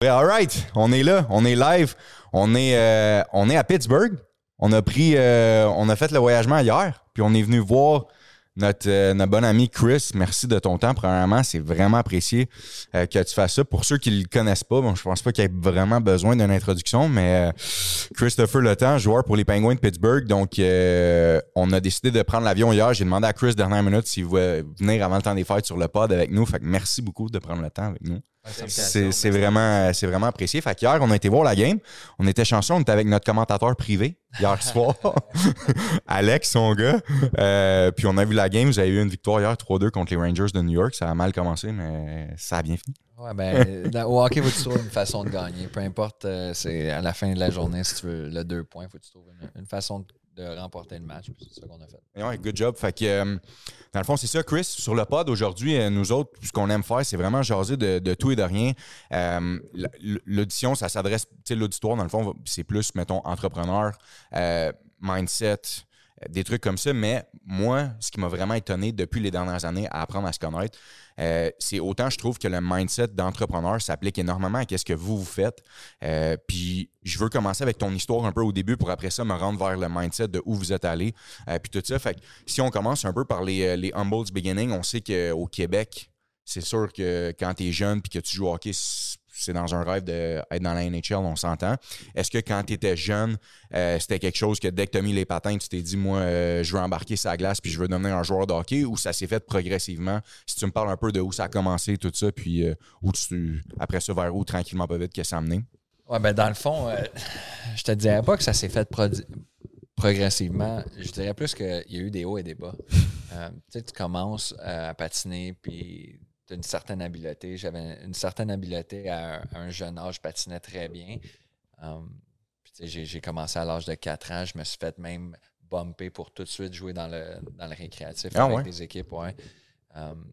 All right, on est là, on est live, on est, euh, on est à Pittsburgh. On a pris, euh, on a fait le voyagement hier, puis on est venu voir notre, euh, notre bon ami Chris. Merci de ton temps. Premièrement, c'est vraiment apprécié euh, que tu fasses ça. Pour ceux qui le connaissent pas, bon, je pense pas qu'il y ait vraiment besoin d'une introduction, mais euh, Christopher Le Temps, joueur pour les Penguins de Pittsburgh. Donc, on a décidé de prendre l'avion hier. J'ai demandé à Chris dernière minute s'il voulait venir avant le temps des fêtes sur le pod avec nous. Fait que merci beaucoup de prendre le temps avec nous. C'est vraiment, vraiment apprécié. Fait qu'hier, on a été voir la game. On était chanceux, on était avec notre commentateur privé hier soir, Alex, son gars. Euh, puis on a vu la game. Vous avez eu une victoire hier, 3-2 contre les Rangers de New York. Ça a mal commencé, mais ça a bien fini. Ouais, ben, dans- au hockey, faut que tu trouves une façon de gagner. Peu importe, euh, c'est à la fin de la journée, si tu veux le deux points, faut que tu trouves une, une façon de, de remporter le match. C'est ça qu'on a fait. Et Ouais, good job. Fait que, euh, dans le fond, c'est ça, Chris. Sur le pod aujourd'hui, euh, nous autres, ce qu'on aime faire, c'est vraiment jaser de, tout et de rien. Euh, L'audition, ça s'adresse, tu sais, l'auditoire, dans le fond, c'est plus, mettons, entrepreneur, mindset, des trucs comme ça. Mais moi, ce qui m'a vraiment étonné depuis les dernières années à apprendre à se connaître, euh, c'est autant je trouve que le mindset d'entrepreneur s'applique énormément à ce que vous vous faites. Euh, puis je veux commencer avec ton histoire un peu au début pour après ça me rendre vers le mindset de où vous êtes allé. Euh, puis tout ça. Fait que si on commence un peu par les, euh, les humbles beginning, on sait qu'au Québec, c'est sûr que quand tu es jeune puis que tu joues au hockey, c'est dans un rêve d'être dans la NHL, on s'entend. Est-ce que quand tu étais jeune, euh, c'était quelque chose que dès que tu as mis les patins, tu t'es dit, moi, euh, je veux embarquer sa glace puis je veux devenir un joueur de hockey ou ça s'est fait progressivement? Si tu me parles un peu de où ça a commencé, tout ça, puis euh, où tu, après ça, vers où tranquillement, pas vite, que ça a mené? Ouais, ben dans le fond, je te dirais pas que ça s'est fait progressivement. Je dirais plus qu'il y a eu des hauts et des bas. Tu sais, tu commences à patiner, puis tu as une certaine habileté. J'avais une certaine habileté à, un- à un jeune âge, je patinais très bien. Um, sais, j'ai, commencé à l'âge de 4 ans. Je me suis fait même bumper pour tout de suite jouer dans le, dans le récréatif Ah avec ouais? des équipes. Ouais. Um,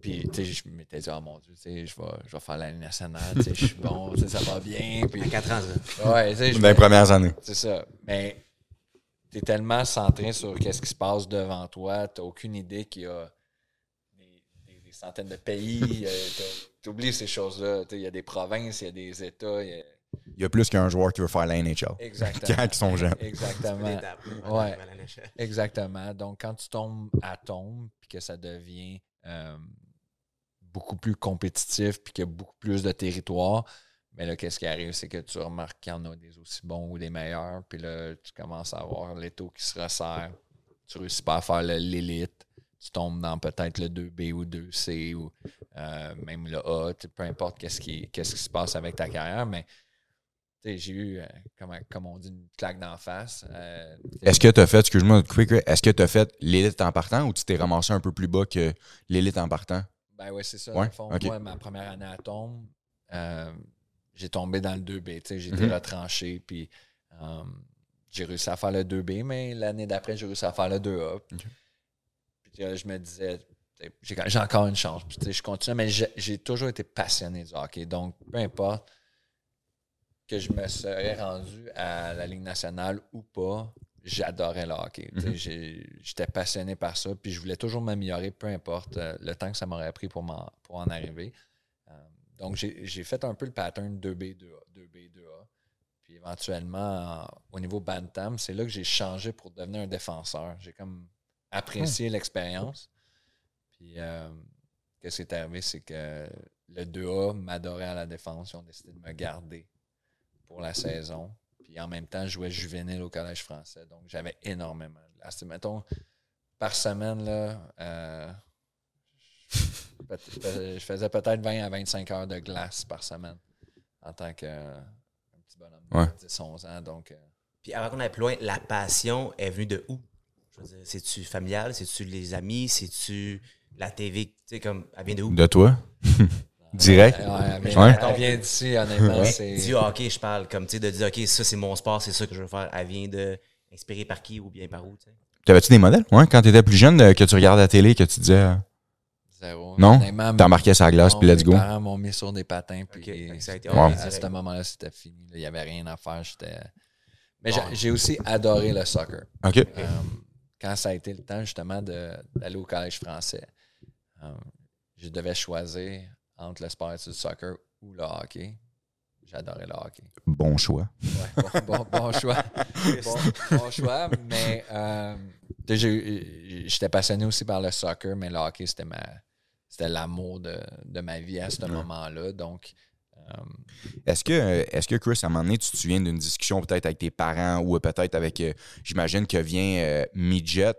puis, tu sais, je m'étais dit, oh mon Dieu, tu sais, je vais, je vais faire la Ligue nationale, tu sais, je suis bon, ça va bien. Puis, À 4 ans, ça. ouais, tu sais, Dans les premières années. c'est ça. Mais tu es tellement centré sur qu'est-ce qui se passe devant toi, tu aucune idée qu'il y a centaines de pays. tu oublies ces choses-là. Il y a des provinces, il y a des États. il y a- Il y a plus qu'un joueur qui veut faire la NHL. Exactement. Quand ils sont jeunes. Exactement. Ouais. Exactement. Donc, quand tu tombes à tombe, puis que ça devient euh, beaucoup plus compétitif, puis qu'il y a beaucoup plus de territoire, mais là, qu'est-ce qui arrive? C'est que tu remarques qu'il y en a des aussi bons ou des meilleurs, puis là, tu commences à avoir l'étau qui se resserre. Tu réussis pas à faire l'élite. Tu tombes dans peut-être le 2B ou 2C ou euh, même le A, peu importe qu'est-ce qui, qu'est-ce qui se passe avec ta carrière, mais j'ai eu, euh, comme, comme on dit, une claque d'en face. Euh, Est-ce que tu as fait, excuse-moi, est-ce que tu as fait l'élite en partant ou tu t'es ramassé un peu plus bas que l'élite en partant? Ben oui, c'est ça. Ouais, fond, moi, ma première année à tombe, j'ai tombé dans le 2B. tu sais, J'ai été Mhm. retranché, puis j'ai réussi à faire le 2B, mais l'année d'après, j'ai réussi à faire le 2A. Ok. Je me disais, j'ai encore une chance. Puis, je continue, mais j'ai toujours été passionné du hockey. Donc, peu importe que je me serais rendu à la Ligue nationale ou pas, j'adorais le hockey. Mhm. J'étais passionné par ça, puis je voulais toujours m'améliorer, peu importe euh, le temps que ça m'aurait pris pour, en arriver. Euh, donc, j'ai fait un peu le pattern 2B, 2A, 2B, 2A. Puis éventuellement, en- au niveau Bantam, c'est là que j'ai changé pour devenir un défenseur. J'ai comme apprécié l'expérience. Puis, euh, qu'est-ce qui est arrivé, c'est que le 2A m'adorait à la défense. Ils ont décidé de me garder pour la saison. Puis en même temps, je jouais juvénile au Collège français. Donc, j'avais énormément de glace. Mettons, par semaine, là, euh, je faisais peut-être 20 à 25 heures de glace par semaine en tant que euh, un petit bonhomme Ouais. de 10-11 ans. Donc, euh, Puis avant qu'on aille plus loin, la passion est venue de où? Je veux dire, c'est-tu familial? C'est-tu les amis? C'est-tu la TV? Tu sais, comme, elle vient de où? De toi? Direct? ouais, elle vient, Ouais. elle vient d'ici, honnêtement. Du hockey, je parle, comme, tu sais, de dire, OK, ça, c'est mon sport, c'est ça que je veux faire. Elle vient de, inspirée par qui ou bien par où, tu sais? T'avais-tu des modèles? Ouais, quand t'étais plus jeune, euh, que tu regardais la télé, que tu disais, euh, Zéro. Non? T'embarquais sur la glace, puis let's mes go. parents m'ont mis sur des patins. Puis Ok, fait que ça a été Ouais. à ce moment-là, c'était fini. Il n'y avait rien à faire. J'étais... Mais Bon. j'ai- j'ai aussi adoré le soccer. OK. Euh, quand ça a été le temps justement d'aller au collège français, euh, je devais choisir entre le sport et le soccer ou le hockey. j'adorais le hockey. Bon choix. Ouais, bon, bon- bon choix. Bon, bon choix, mais euh, j'étais passionné aussi par le soccer, mais le hockey, c'était ma c'était l'amour de, de ma vie à ce moment-là. Donc, Est-ce que, est-ce que, Chris, à un moment donné, tu te souviens d'une discussion peut-être avec tes parents ou peut-être avec, euh, j'imagine que vient euh, Midget,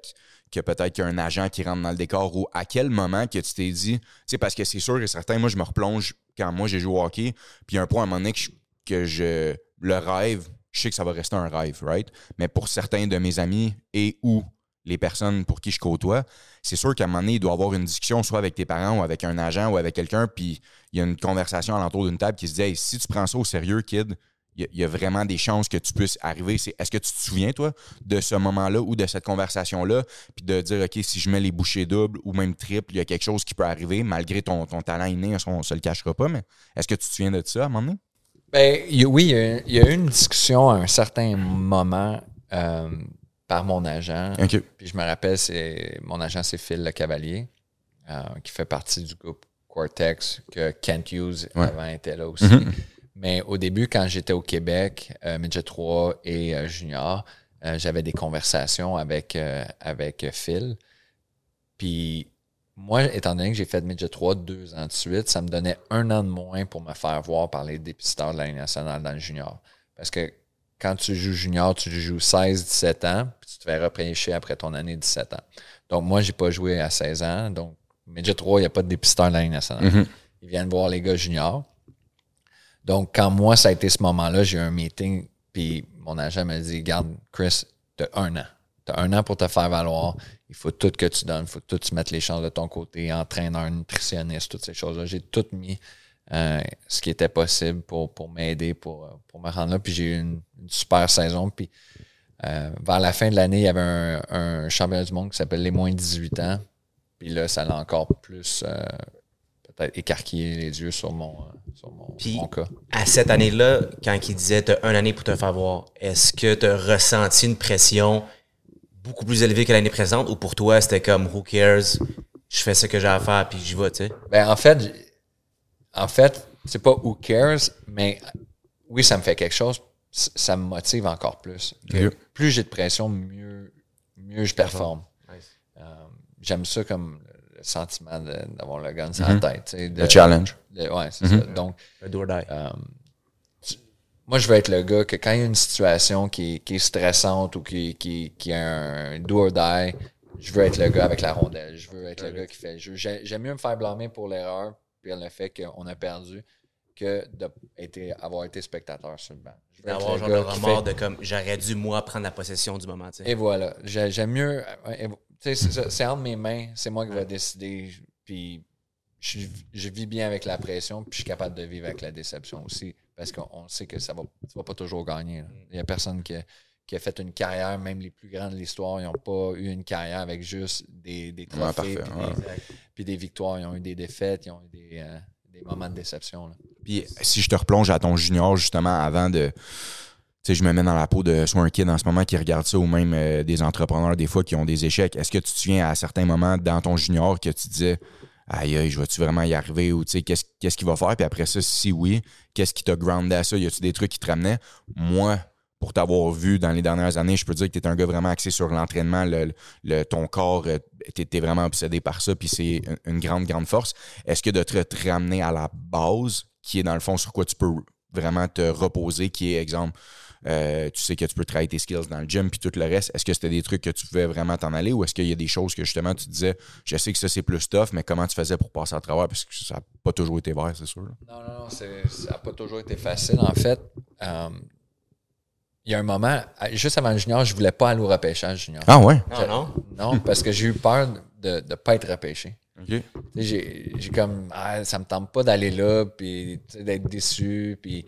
que peut-être qu'il y a un agent qui rentre dans le décor ou à quel moment que tu t'es dit, tu sais, parce que c'est sûr et certain, moi, je me replonge quand moi j'ai joué au hockey, puis il y a un point à un moment donné que je, que je- le rêve, je sais que ça va rester un rêve, right? Mais pour certains de mes amis et ou les personnes pour qui je côtoie, c'est sûr qu'à un moment donné, il doit y avoir une discussion soit avec tes parents ou avec un agent ou avec quelqu'un, puis il y a une conversation alentour d'une table qui se dit si tu prends ça au sérieux, kid, il y, a- vraiment des chances que tu puisses arriver. Est-ce que tu te souviens, toi, de ce moment-là ou de cette conversation-là, puis de dire OK, si je mets les bouchées doubles ou même triples, il y a quelque chose qui peut arriver, malgré ton, ton talent inné, on ne se le cachera pas, mais est-ce que tu te souviens de ça à un moment donné? Ben, oui, il y, a, il y a eu une discussion à un certain moment euh, par mon agent. Puis je me rappelle, c'est mon agent, c'est Phil Le Cavalier, euh, qui fait partie du groupe Cortex, que Kent Hughes Ouais. avant était là aussi. Mhm. Mais au début, quand j'étais au Québec, euh, Midget 3 et euh, Junior, euh, j'avais des conversations avec, avec Phil. Puis moi, étant donné que j'ai fait Midget 3 deux ans de suite, ça me donnait un an de moins pour me faire voir par les dépisteurs de la Ligue nationale dans le junior. Parce que quand tu joues junior, tu joues 16-17 ans, puis tu te fais repêcher après ton année de 17 ans. Donc, moi, j'ai pas joué à 16 ans. Donc, Midget 3, il n'y a pas de dépisteur de la Ligue nationale. Mhm. Ils viennent voir les gars juniors. Donc, quand moi, ça a été ce moment-là, j'ai eu un meeting, puis mon agent m'a dit Garde, Chris, tu as un an. Tu as un an pour te faire valoir. Il faut tout que tu donnes. Il faut que tout tu mettes les chances de ton côté, entraîneur, nutritionniste, toutes ces choses-là. J'ai tout mis euh, ce qui était possible pour, pour m'aider, pour, pour me rendre là. Puis j'ai eu une, une super saison. Puis euh, vers la fin de l'année, il y avait un, un championnat du monde qui s'appelle les moins de 18 ans. Puis là, ça l'a encore plus euh, peut-être écarquillé les yeux sur mon, euh, sur mon, Puis- mon cas. À cette année-là, quand il disait t'as un année pour te faire voir, est-ce que tu as ressenti une pression beaucoup plus élevée que l'année présente ou pour toi c'était comme who cares, je fais ce que j'ai à faire puis j'y vais, tu sais? Ben, en fait, en fait, c'est pas who cares, mais oui, ça me fait quelque chose. Ça me motive encore plus. Que. Plus j'ai de pression, mieux, mieux je performe. Euh, J'aime ça comme le sentiment d'avoir le gun sur la tête. sais, de- Le challenge. de- ouais, c'est ça. Donc, Un do or die. euh, tu- moi, je veux être le gars que quand il y a une situation qui est, qui est stressante ou qui, qui, qui a un do or die, je veux être le gars avec la rondelle. Je veux être le gars qui fait. J'aime mieux me faire blâmer pour l'erreur puis le fait qu'on a perdu que d'avoir été spectateur sur le banc. Je veux être D'avoir le genre le remords fait- de comme j'aurais dû moi prendre la possession du moment, et voilà. J'ai- J'aime mieux. euh, c'est entre mes mains. C'est moi qui vais décider. Puis je, je vis bien avec la pression. Puis je suis capable de vivre avec la déception aussi. Parce qu'on sait que ça va, tu vas pas toujours gagner. là. Il y a personne qui a, qui a fait une carrière, même les plus grands de l'histoire, ils n'ont pas eu une carrière avec juste des, des trophées. parfait, puis, ouais. des, puis des victoires. Ils ont eu des défaites. Ils ont eu des, euh, des moments de déception. Puis si je te replonge à ton junior, justement, avant de. Tu sais, je me mets dans la peau de soit un kid en ce moment qui regarde ça ou même euh, des entrepreneurs, des fois, qui ont des échecs. Est-ce que tu te souviens à certains moments dans ton junior que tu disais Aïe, aïe, je vais-tu vraiment y arriver? Ou tu sais, qu'est-ce qu'il va faire? Puis après ça, si oui, qu'est-ce qui t'a groundé à ça? Y a-tu des trucs qui te ramenaient? Moi, pour t'avoir vu dans les dernières années, je peux dire que tu un gars vraiment axé sur l'entraînement, le, le- ton corps, tu es, vraiment obsédé par ça, puis c'est une, grande, grande force. Est-ce que de te, ramener à la base, qui est dans le fond sur quoi tu peux vraiment te reposer, qui est, exemple, euh, tu sais que tu peux travailler tes skills dans le gym, puis tout le reste, est-ce que c'était des trucs que tu pouvais vraiment t'en aller, ou est-ce qu'il y a des choses que justement tu disais, je sais que ça c'est plus tough, mais comment tu faisais pour passer à travers, parce que ça n'a pas toujours été vert, c'est sûr. Non, non, non, ça n'a pas toujours été facile. En fait, euh, il y a un moment, juste avant le junior, je voulais pas aller au repêchage junior. Ah ouais? Non, non? Non, parce que j'ai eu peur de ne pas être repêché. J'ai j'ai comme, ah, ça me tente pas d'aller là, puis d'être déçu. Puis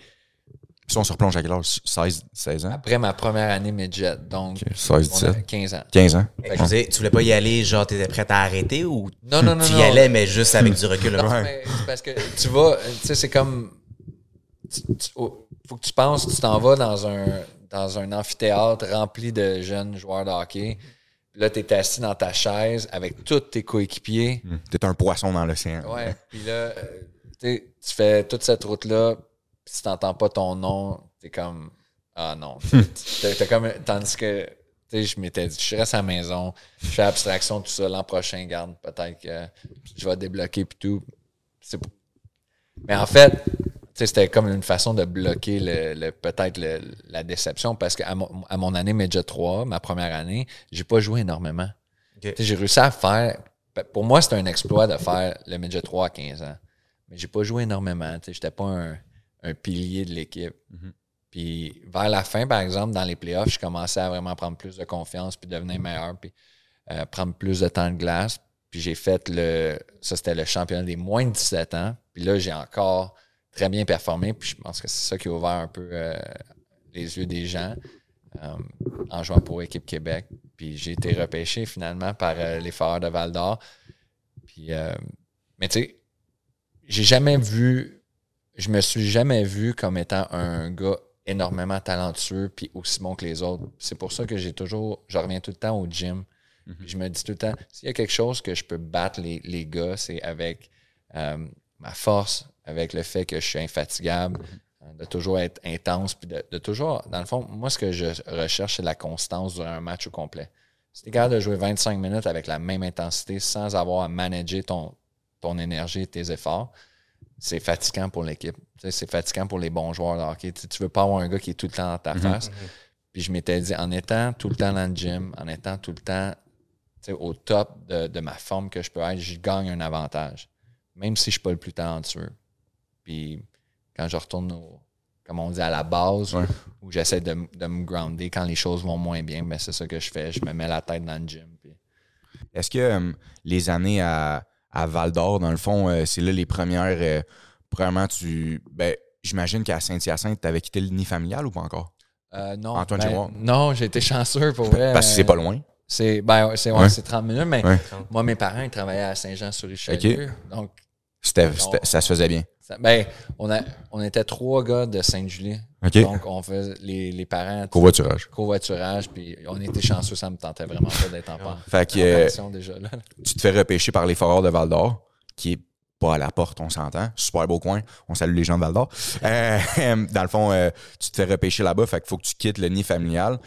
Si on se replonge à quel âge? 16, 16 ans? après ma première année midget, donc Ok, 16, on a 17. 15 ans. 15 ans? Fait que tu voulais pas y aller, genre t'étais prête à arrêter ou Non, non, non, tu non. y allais, mais juste avec du recul. Non, mais parce que tu vas, tu sais, c'est comme. tu- tu- oh, faut que tu penses, tu t'en vas dans un, dans un amphithéâtre rempli de jeunes joueurs de hockey. Là, tu es assis dans ta chaise avec tous tes coéquipiers. T'es un poisson dans l'océan. Ouais. Puis là, euh, tu tu fais toute cette route-là. si t'entends pas ton nom, t'es comme Ah non. T'es t'es comme. Tandis que tu sais, je m'étais dit, je reste à la maison, je fais abstraction, tout ça. L'an prochain, garde, peut-être que je vais débloquer puis tout. C'est Mais en fait, tu c'était comme une façon de bloquer le, le- peut-être la déception parce qu'à mon, à mon année Major 3, ma première année, j'ai pas joué énormément. J'ai réussi à faire. Pour moi, c'était un exploit de faire le Major 3 à 15 ans. Mais j'ai pas joué énormément. Je n'étais pas un, un pilier de l'équipe. Puis vers la fin, par exemple, dans les playoffs, je commençais à vraiment prendre plus de confiance puis devenir meilleur, puis euh, prendre plus de temps de glace. Puis j'ai fait le. Ça, c'était le championnat des moins de 17 ans. Puis là, j'ai encore très bien performé. Puis je pense que c'est ça qui a ouvert un peu euh, les yeux des gens euh, en jouant pour Équipe Québec. Puis j'ai été repêché finalement par euh, les Foreurs de Val d'Or. Puis, euh, mais tu sais, j'ai jamais vu, je me suis jamais vu comme étant un gars énormément talentueux puis aussi bon que les autres. C'est pour ça que j'ai toujours, je reviens tout le temps au gym. Puis je me dis tout le temps, s'il y a quelque chose que je peux battre les, les gars, c'est avec ma force, avec le fait que je suis infatigable, euh, de toujours être intense, puis de, de toujours, dans le fond, moi, ce que je recherche, c'est la constance durant un match au complet. Si tu es capable de jouer 25 minutes avec la même intensité sans avoir à manager ton, ton énergie, tes efforts, c'est fatigant pour l'équipe. C'est fatigant pour les bons joueurs de hockey. Tu ne veux pas avoir un gars qui est tout le temps dans ta face. Puis je m'étais dit, en étant tout le temps dans le gym, en étant tout le temps au top de, de ma forme que je peux être, je gagne un avantage. Même si je ne suis pas le plus talentueux. Puis quand je retourne au, comme on dit, à la base, Ouais. où j'essaie de, de me grounder quand les choses vont moins bien, ben c'est ça que je fais. Je me mets la tête dans le gym. puis- Est-ce que euh, les années à, à Val d'Or, dans le fond, euh, c'est là les premières. euh, premièrement, tu. Ben, j'imagine qu'à Saint-Hyacinthe, tu avais quitté le nid familial ou pas encore? Non, Antoine ben. Non, j'ai été chanceux pour vrai. Parce que c'est pas loin. C'est ben, ouais, c'est ouais, Ouais. c'est 30 minutes, mais moi, mes parents, ils travaillaient à Saint-Jean-sur-Richelieu. Donc, C'était, c'était- ça se faisait bien. Ça- ben, on, a, on était trois gars de Sainte-Julie. Donc, on faisait les, les parents. Covoiturage. Covoiturage, puis on était chanceux, ça me tentait vraiment pas d'être en pen- Fait que euh, pension déjà là. tu te fais repêcher par les Foreurs de Val d'Or, qui est pas à la porte, on s'entend. Super beau coin. On salue les gens de Val d'Or. Euh, dans le fond, euh, tu te fais repêcher là-bas, fait qu'il faut que tu quittes le nid familial.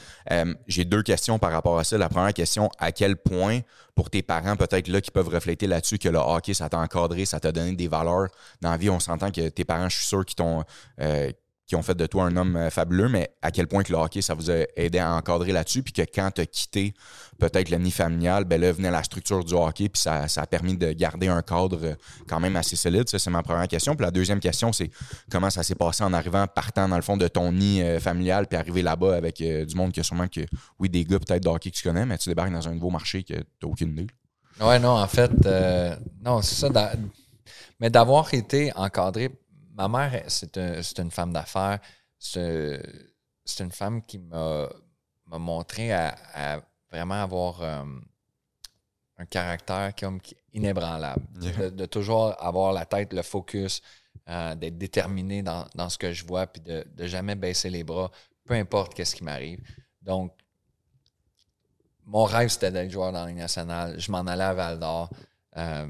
J'ai deux questions par rapport à ça. La première question, à quel point, pour tes parents, peut-être là, qui peuvent refléter là-dessus, que le hockey, ça t'a encadré, ça t'a donné des valeurs dans la vie. On s'entend que tes parents, je suis sûr, qui t'ont. euh, qui ont fait de toi un homme euh, fabuleux, mais à quel point que le hockey, ça vous a aidé à encadrer là-dessus, puis que quand tu as quitté peut-être le nid familial, ben là venait la structure du hockey, puis ça, ça a permis de garder un cadre euh, quand même assez solide. Ça, c'est ma première question. Puis la deuxième question, c'est comment ça s'est passé en arrivant, partant dans le fond de ton nid euh, familial, puis arriver là-bas avec du monde qui a sûrement que, oui, des gars peut-être de hockey que tu connais, mais tu débarques dans un nouveau marché que tu n'as aucune idée. Ouais, non, en fait, non, c'est ça. mais d'avoir été encadré, ma mère, c'est un- c'est une femme d'affaires. C'est une femme qui m'a montré à, à vraiment avoir euh, un caractère comme inébranlable. De, de toujours avoir la tête, le focus, euh, d'être déterminé dans, dans ce que je vois, puis de, de jamais baisser les bras, peu importe qu'est-ce qui m'arrive. Donc, mon rêve, c'était d'être joueur dans la Ligue nationale. Je m'en allais à Val d'Or. Euh,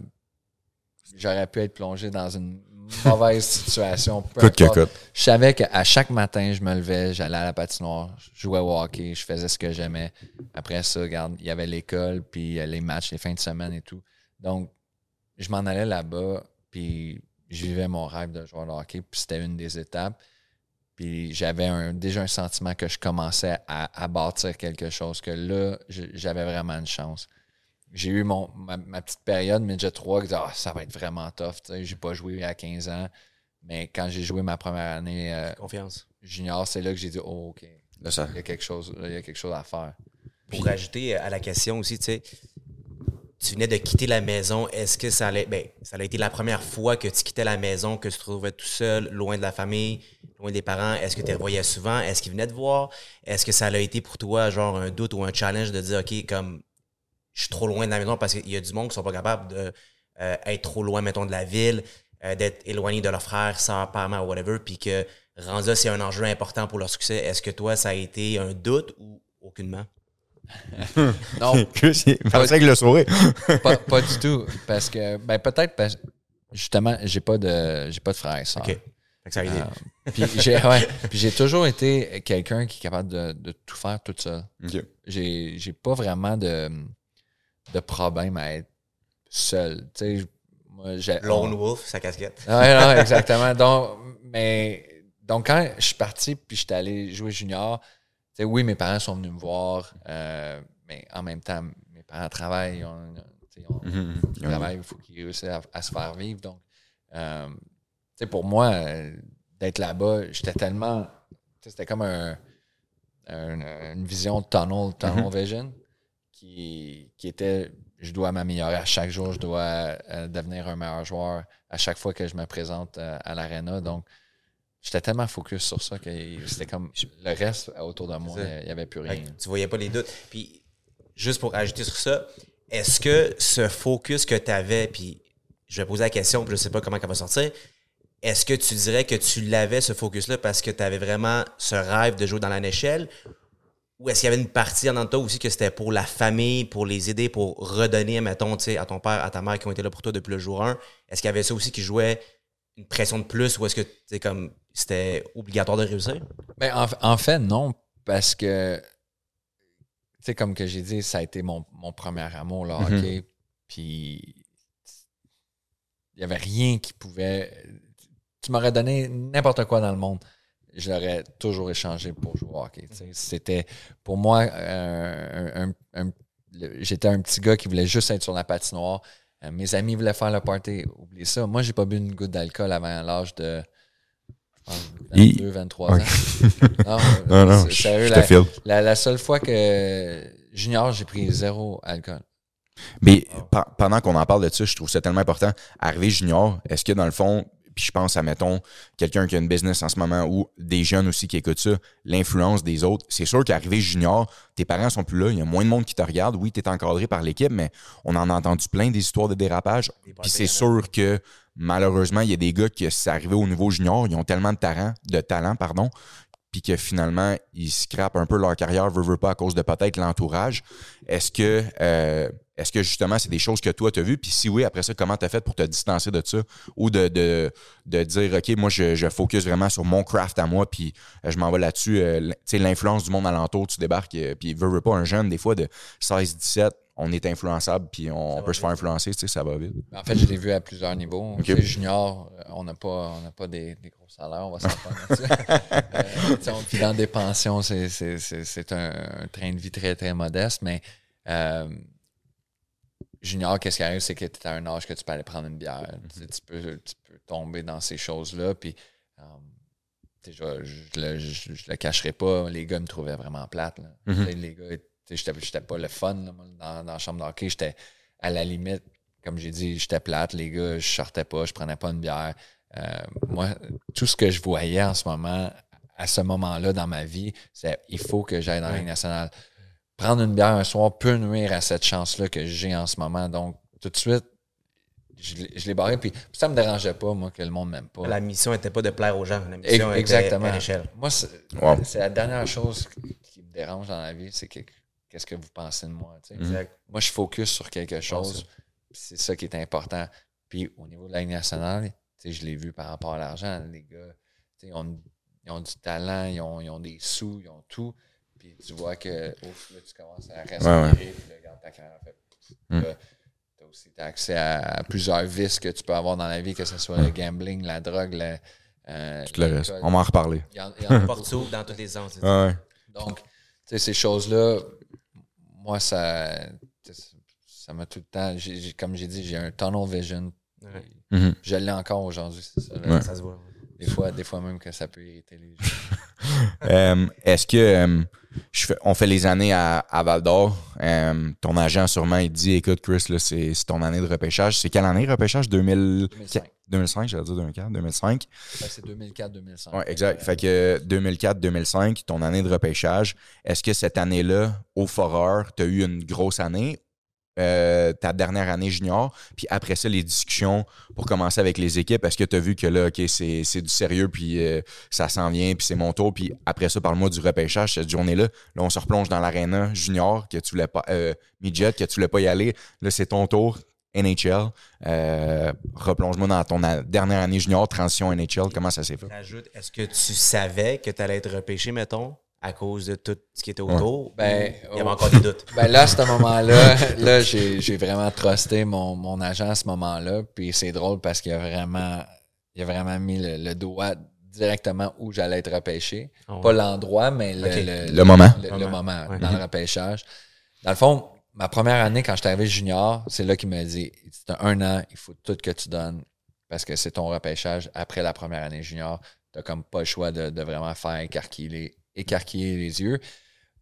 J'aurais pu être plongé dans une mauvaise situation. que coûte. Je savais qu'à chaque matin, je me levais, j'allais à la patinoire, je jouais au hockey, je faisais ce que j'aimais. Après ça, regarde, il y avait l'école, puis euh, les matchs, les fins de semaine et tout. Donc, je m'en allais là-bas, puis je vivais mon rêve de joueur de hockey, puis c'était une des étapes. Puis j'avais un- déjà un sentiment que je commençais à, à bâtir quelque chose, que là, j'avais vraiment une chance. J'ai eu mon, ma, ma petite période midget 3 qui disait Ah, ça va être vraiment tough. tu sais, J'ai pas joué à 15 ans. Mais quand j'ai joué ma première année euh, Confiance. junior, c'est là que j'ai dit Oh, OK, Là, ça- il y a quelque chose, là, il y a quelque chose à faire. Pour rajouter à la question aussi, tu sais, tu venais de quitter la maison. Est-ce que ça allait, ben, ça a été la première fois que tu quittais la maison, que tu te trouvais tout seul, loin de la famille, loin des parents? Est-ce que tu les revoyais souvent? Est-ce qu'ils venaient te voir? Est-ce que ça a été pour toi, genre, un doute ou un challenge de dire, OK, comme, je suis trop loin de la maison parce qu'il y a du monde qui sont pas capables de euh, être trop loin, mettons, de la ville, euh, d'être éloigné de leurs frères, sœurs, parents, whatever, puis que rendu là, c'est un enjeu important pour leur succès. Est-ce que toi, ça a été un doute ou aucunement? Non, pensait avec le sourire. pas, pas du tout. Parce que, ben peut-être parce justement, j'ai pas de j'ai pas de frères et sœurs. OK. Ça a aidé. Euh, puis j'ai ouais, puis j'ai toujours été quelqu'un qui est capable de, de tout faire tout seul. OK. J'ai j'ai pas vraiment de, de problème à être seul. Tu sais, moi, j'ai. Lone Wolf, sa casquette. Ouais, non, exactement. Donc, mais, donc, quand je suis parti puis je suis allé jouer junior, tu sais, oui, mes parents sont venus me voir, euh, mais en même temps, mes parents travaillent, ils ont- tu sais, ils ont- Mhm. ils travaillent, il faut qu'ils réussissent à, à se faire vivre. Donc, euh, tu sais, pour moi, euh, d'être là-bas, j'étais tellement. C'était comme un, un- une vision de tunnel, tunnel vision, qui, qui était je dois m'améliorer à chaque jour, je dois euh, devenir un meilleur joueur à chaque fois que je me présente euh, à l'arena. Donc, j'étais tellement focus sur ça que c'était comme le reste autour de moi, il n'y avait plus rien. tu voyais pas les doutes. Puis, juste pour ajouter sur ça, est-ce que ce focus que tu avais, puis je vais poser la question, puis je sais pas comment elle va sortir, est-ce que tu dirais que tu l'avais, ce focus-là, parce que tu avais vraiment ce rêve de jouer dans la échelle? Ou est-ce qu'il y avait une partie en dedans de toi aussi que c'était pour la famille, pour les aider, pour redonner, mettons, tu sais, à ton père, à ta mère qui ont été là pour toi depuis le jour 1? Est-ce qu'il y avait ça aussi qui jouait une pression de plus ou est-ce que tu sais, comme c'était obligatoire de réussir? Ben, en, en fait, non, parce que, tu sais, comme que j'ai dit, ça a été mon, mon premier amour, le Mhm. hockey. Puis, il n'y avait rien qui pouvait. Tu m'aurais donné n'importe quoi dans le monde. Je l'aurais toujours échangé pour jouer au hockey. C'était, pour moi, un- un- un- le- j'étais un petit gars qui voulait juste être sur la patinoire. Euh, mes amis voulaient faire le party. Oubliez ça. Moi, j'ai pas bu une goutte d'alcool avant l'âge de Il- 22, 23 ans. Non, Non, non, je, je la, seule fois que junior, j'ai pris zéro alcool. Mais pe- pendant qu'on en parle de ça, je trouve ça tellement important. Arrivé junior, est-ce que dans le fond, puis je pense à, mettons, quelqu'un qui a une business en ce moment ou des jeunes aussi qui écoutent ça, l'influence des autres, c'est sûr qu'arrivé junior, tes parents sont plus là, il y a moins de monde qui te regarde. Oui, tu es encadré par l'équipe, mais on en a entendu plein des histoires de dérapage. Puis c'est sûr que malheureusement, il y a des gars qui, c'est arrivé au niveau junior, ils ont tellement de talent, de talent, pardon, puis que finalement, ils scrapent un peu leur carrière, veut, veut pas, à cause de peut-être l'entourage. Est-ce que, euh, est-ce que justement, c'est des choses que toi, tu as vues? Puis si oui, après ça, comment tu as fait pour te distancer de ça? Ou de, de, de dire, OK, moi, je, je focus vraiment sur mon craft à moi, puis euh, je m'en vais là-dessus. Euh, tu sais, l'influence du monde alentour, tu débarques, euh, puis veut, veut pas, un jeune, des fois, de 16-17, on est influençable, puis on, peut se faire influencer, tu sais, ça va vite. En fait, je l'ai vu à plusieurs niveaux. Ok. Tu sais, Junior, euh, on n'a pas, on pas des, des gros salaires, on va s'entendre. Euh, tu sais, Puis dans des pensions, c'est, un, un train de vie très, très modeste, mais euh, Junior, qu'est-ce qui arrive, c'est que tu es à un âge que tu peux aller prendre une bière. Tu, peux, tu peux tomber dans ces choses-là. Puis, euh, je, je, le, je, je le cacherai pas, les gars me trouvaient vraiment plate. là. Sais, Les gars, j'étais, pas le fun là, dans, dans la chambre d'hockey. J'étais à la limite, comme j'ai dit, j'étais plate. Les gars, je sortais pas, je prenais pas une bière. Euh, moi, tout ce que je voyais en ce moment, à ce moment-là dans ma vie, c'est il faut que j'aille dans la Ligue nationale. Prendre une bière un soir peut nuire à cette chance-là que j'ai en ce moment. Donc, tout de suite, je, l'ai- je l'ai barré. Puis ça me dérangeait pas, moi, que le monde m'aime pas. La mission n'était pas de plaire aux gens. La mission Exactement. était à l'échelle. Moi, c'est Wow. c'est la dernière chose qui me dérange dans la vie, c'est que qu'est-ce que vous pensez de moi. tu sais. Exact. Moi, je focus sur quelque chose. C'est ça qui est important. Puis au niveau de la Ligue nationale, tu sais, je l'ai vu par rapport à l'argent. Les gars, tu sais, ils ont, ils ont du talent, ils ont, ils ont des sous, ils ont tout. Puis tu vois que ouf, là, tu commences à respirer. Ouais, ouais. Puis là, regarde, ta carrière fait. Mm. Tu as aussi t'as accès à, plusieurs vices que tu peux avoir dans la vie, que ce soit le gambling, la drogue, le, euh, Tout le reste. On va en reparler. Il y en- il y en a s'ouvre dans tous les ouais. Donc, tu sais, ces choses-là, moi, ça ça m'a tout le temps. j'ai- j'ai- comme j'ai dit, j'ai un tunnel vision. Ouais. Mhm. Je l'ai encore aujourd'hui, c'est ça. là. Ouais. Ça se voit. Des, fois, des fois même que ça peut irriter les gens. Est-ce que je fais- on fait les années à, à Val d'Or? ton agent sûrement il dit écoute Chris, c'est ton année de repêchage. C'est quelle année repêchage? 2000... 2005. 2005, j'allais dire 2004, 2005. Ben, c'est 2004-2005. Ouais, exact. Fait que 2004-2005, ton année de repêchage, est-ce que cette année-là, au Foreur, tu as eu une grosse année? Euh, ta dernière année junior, puis après ça, les discussions pour commencer avec les équipes. Est-ce que tu as vu que là, OK, c'est du sérieux, puis euh, ça s'en vient, puis c'est mon tour, puis après ça, parle-moi du repêchage, cette journée-là. Là, on se replonge dans l'aréna junior, que tu voulais pas, euh, midget, que tu voulais pas y aller. Là, c'est ton tour. NHL. Euh, Replonge-moi dans ton dernière année junior, transition NHL, comment ça s'est fait? Est-ce que tu savais que tu allais être repêché, mettons, à cause de tout ce qui était autour? Ben, il y avait oh. encore des doutes? Ben là, à ce moment-là, là, j'ai j'ai vraiment trusté mon, mon agent à ce moment-là. Puis c'est drôle parce qu'il a vraiment, il a vraiment mis le, le doigt directement où j'allais être repêché. Ah ouais. Pas l'endroit, mais le, le, Le moment. Le, le Moment. moment Ouais. dans le repêchage. Dans le fond, ma première année, quand je suis arrivé junior, c'est là qu'il m'a dit Tu as un an, il faut tout que tu donnes parce que c'est ton repêchage après la première année junior. Tu n'as comme pas le choix de, de vraiment faire écarquiller écarquiller les yeux.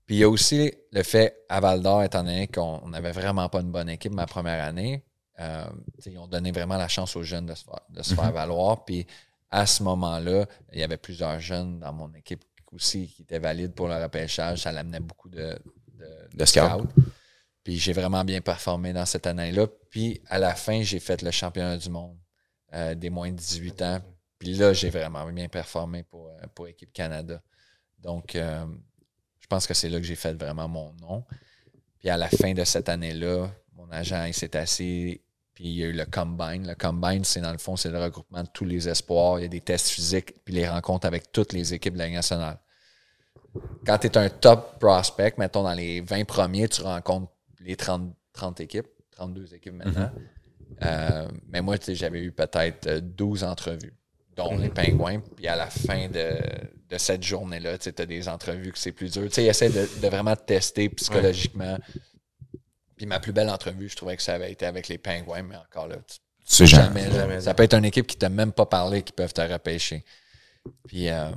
Puis il y a aussi le fait, à Val d'Or, étant donné qu'on n'avait vraiment pas une bonne équipe ma première année, euh, ils ont donné vraiment la chance aux jeunes de se faire, de se faire valoir. Puis à ce moment-là, il y avait plusieurs jeunes dans mon équipe aussi qui étaient valides pour le repêchage. Ça l'amenait beaucoup de, de, De scouts. Puis j'ai vraiment bien performé dans cette année-là. Puis à la fin, j'ai fait le championnat du monde euh, des moins de 18 ans. Puis là, j'ai vraiment bien performé pour, euh, pour Équipe Canada. Donc, euh, je pense que c'est là que j'ai fait vraiment mon nom. Puis à la fin de cette année-là, mon agent il s'est assis, puis il y a eu le Combine. Le Combine, c'est dans le fond, c'est le regroupement de tous les espoirs. Il y a des tests physiques, puis les rencontres avec toutes les équipes de la Ligue nationale. Quand tu es un top prospect, mettons dans les 20 premiers, tu rencontres les 30, 30 équipes, 32 équipes maintenant. Euh, mais moi, j'avais eu peut-être euh, 12 entrevues, dont les pingouins. Puis à la fin de, de cette journée-là, tu as des entrevues que c'est plus dur. Tu essaient de, de vraiment te tester psychologiquement. Puis ma plus belle entrevue, je trouvais que ça avait été avec les pingouins, mais encore là, tu- sais jamais. jamais, jamais. Ça peut être une équipe qui t'a même pas parlé, qui peuvent te repêcher. Puis euh,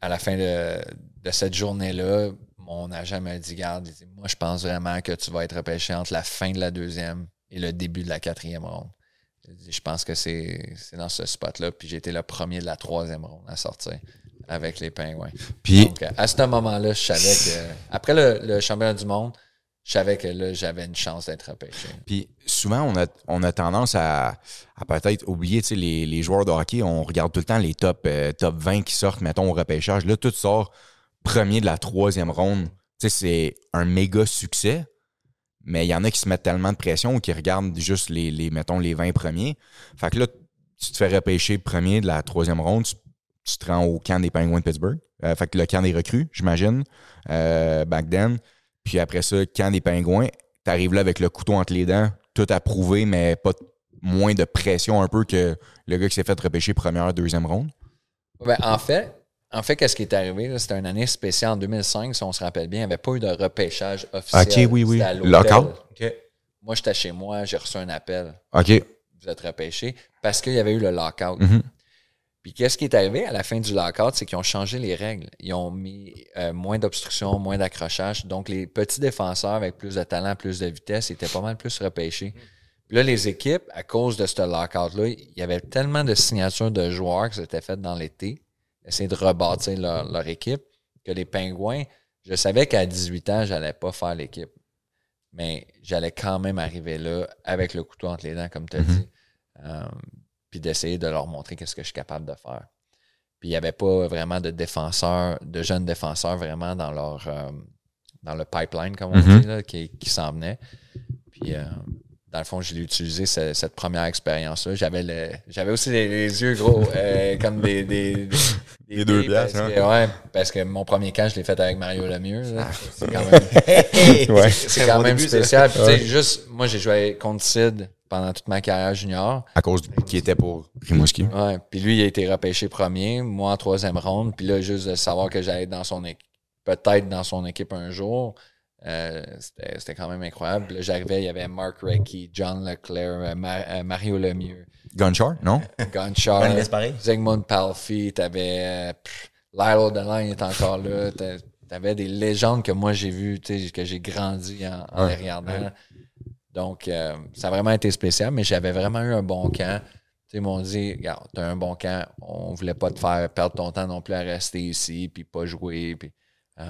à la fin de, de cette journée-là, mon agent m'a dit Garde, il dit, moi, je pense vraiment que tu vas être repêché entre la fin de la deuxième et le début de la quatrième ronde. Je pense que c'est c'est dans ce spot-là. Puis j'ai été le premier de la troisième ronde à sortir avec les pingouins. Puis, Donc, à ce moment-là, je savais que. Après le, le championnat du monde, je savais que là, j'avais une chance d'être repêché. Puis souvent, on a, on a tendance à, à peut-être oublier tu sais, les, les joueurs de hockey. On regarde tout le temps les top, euh, top 20 qui sortent, mettons, au repêchage. Là, tout sort premier de la troisième ronde. Tu sais, c'est un méga succès. Mais il y en a qui se mettent tellement de pression ou qui regardent juste les, les, mettons, les 20 premiers. Fait que là, tu te fais repêcher premier de la troisième ronde, tu, tu te rends au camp des Penguins de Pittsburgh. Euh, fait que le camp des recrues, j'imagine, euh, back then. Puis après ça, camp des Pingouins, t'arrives là avec le couteau entre les dents, tout approuvé, mais pas moins de pression un peu que le gars qui s'est fait repêcher première, deuxième ronde. Ben, en fait, en fait, qu'est-ce qui est arrivé? là, C'était une année spéciale en 2005, si on se rappelle bien. Il n'y avait pas eu de repêchage officiel. Ok, oui, oui. OK. Moi, j'étais chez moi, j'ai reçu un appel. OK. Vous êtes repêché parce qu'il y avait eu le lockout. Mhm. Puis qu'est-ce qui est arrivé à la fin du lockout, c'est qu'ils ont changé les règles. Ils ont mis euh, moins d'obstruction, moins d'accrochage. Donc, les petits défenseurs avec plus de talent, plus de vitesse étaient pas mal plus repêchés. Puis là, les équipes, à cause de ce lockout-là, il y avait tellement de signatures de joueurs qui s'étaient faites dans l'été, essayer de rebâtir leur, leur équipe, que les Pingouins, je savais qu'à 18 ans, j'allais pas faire l'équipe. Mais j'allais quand même arriver là avec le couteau entre les dents, comme tu as dit. Euh, puis d'essayer de leur montrer qu'est-ce que je suis capable de faire. Puis il n'y avait pas vraiment de défenseurs, de jeunes défenseurs vraiment dans leur euh, dans le pipeline, comme on Mhm. dit, là, qui, qui s'en venait. Puis euh, dans le fond, j'ai utilisé ce- cette première expérience-là. J'avais j'avais aussi les, les yeux gros, euh, comme des, des, des- des Les deux parce hein. que, ouais, parce que mon premier camp, je l'ai fait avec Mario Lemieux. Ah. C'est quand même Ouais. c'est quand même spécial. Puis, juste, moi, j'ai joué contre Sid pendant toute ma carrière junior. À cause du qui était pour Rimouski. Ouais. Puis lui, il a été repêché premier, moi en troisième ronde. Puis là, juste de savoir que j'allais être dans son équipe, peut-être dans son équipe un jour, euh, c'était c'était quand même incroyable. Puis là, j'arrivais, il y avait Mark Recchi, John Leclerc, euh, euh, Mario Lemieux, Gunchar, non? Lesparé. Zygmunt Palfi, t'avais Lyle O'Deline est encore là. T'a- T'avais des légendes que moi j'ai vues, tu sais, que j'ai grandi en, en Ouais. les regardant. Donc, euh, ça a vraiment été spécial, mais j'avais vraiment eu un bon camp. Ils m'ont dit, regarde, t'as un bon camp, on voulait pas te faire perdre ton temps non plus à rester ici, puis pas jouer. Puis, euh,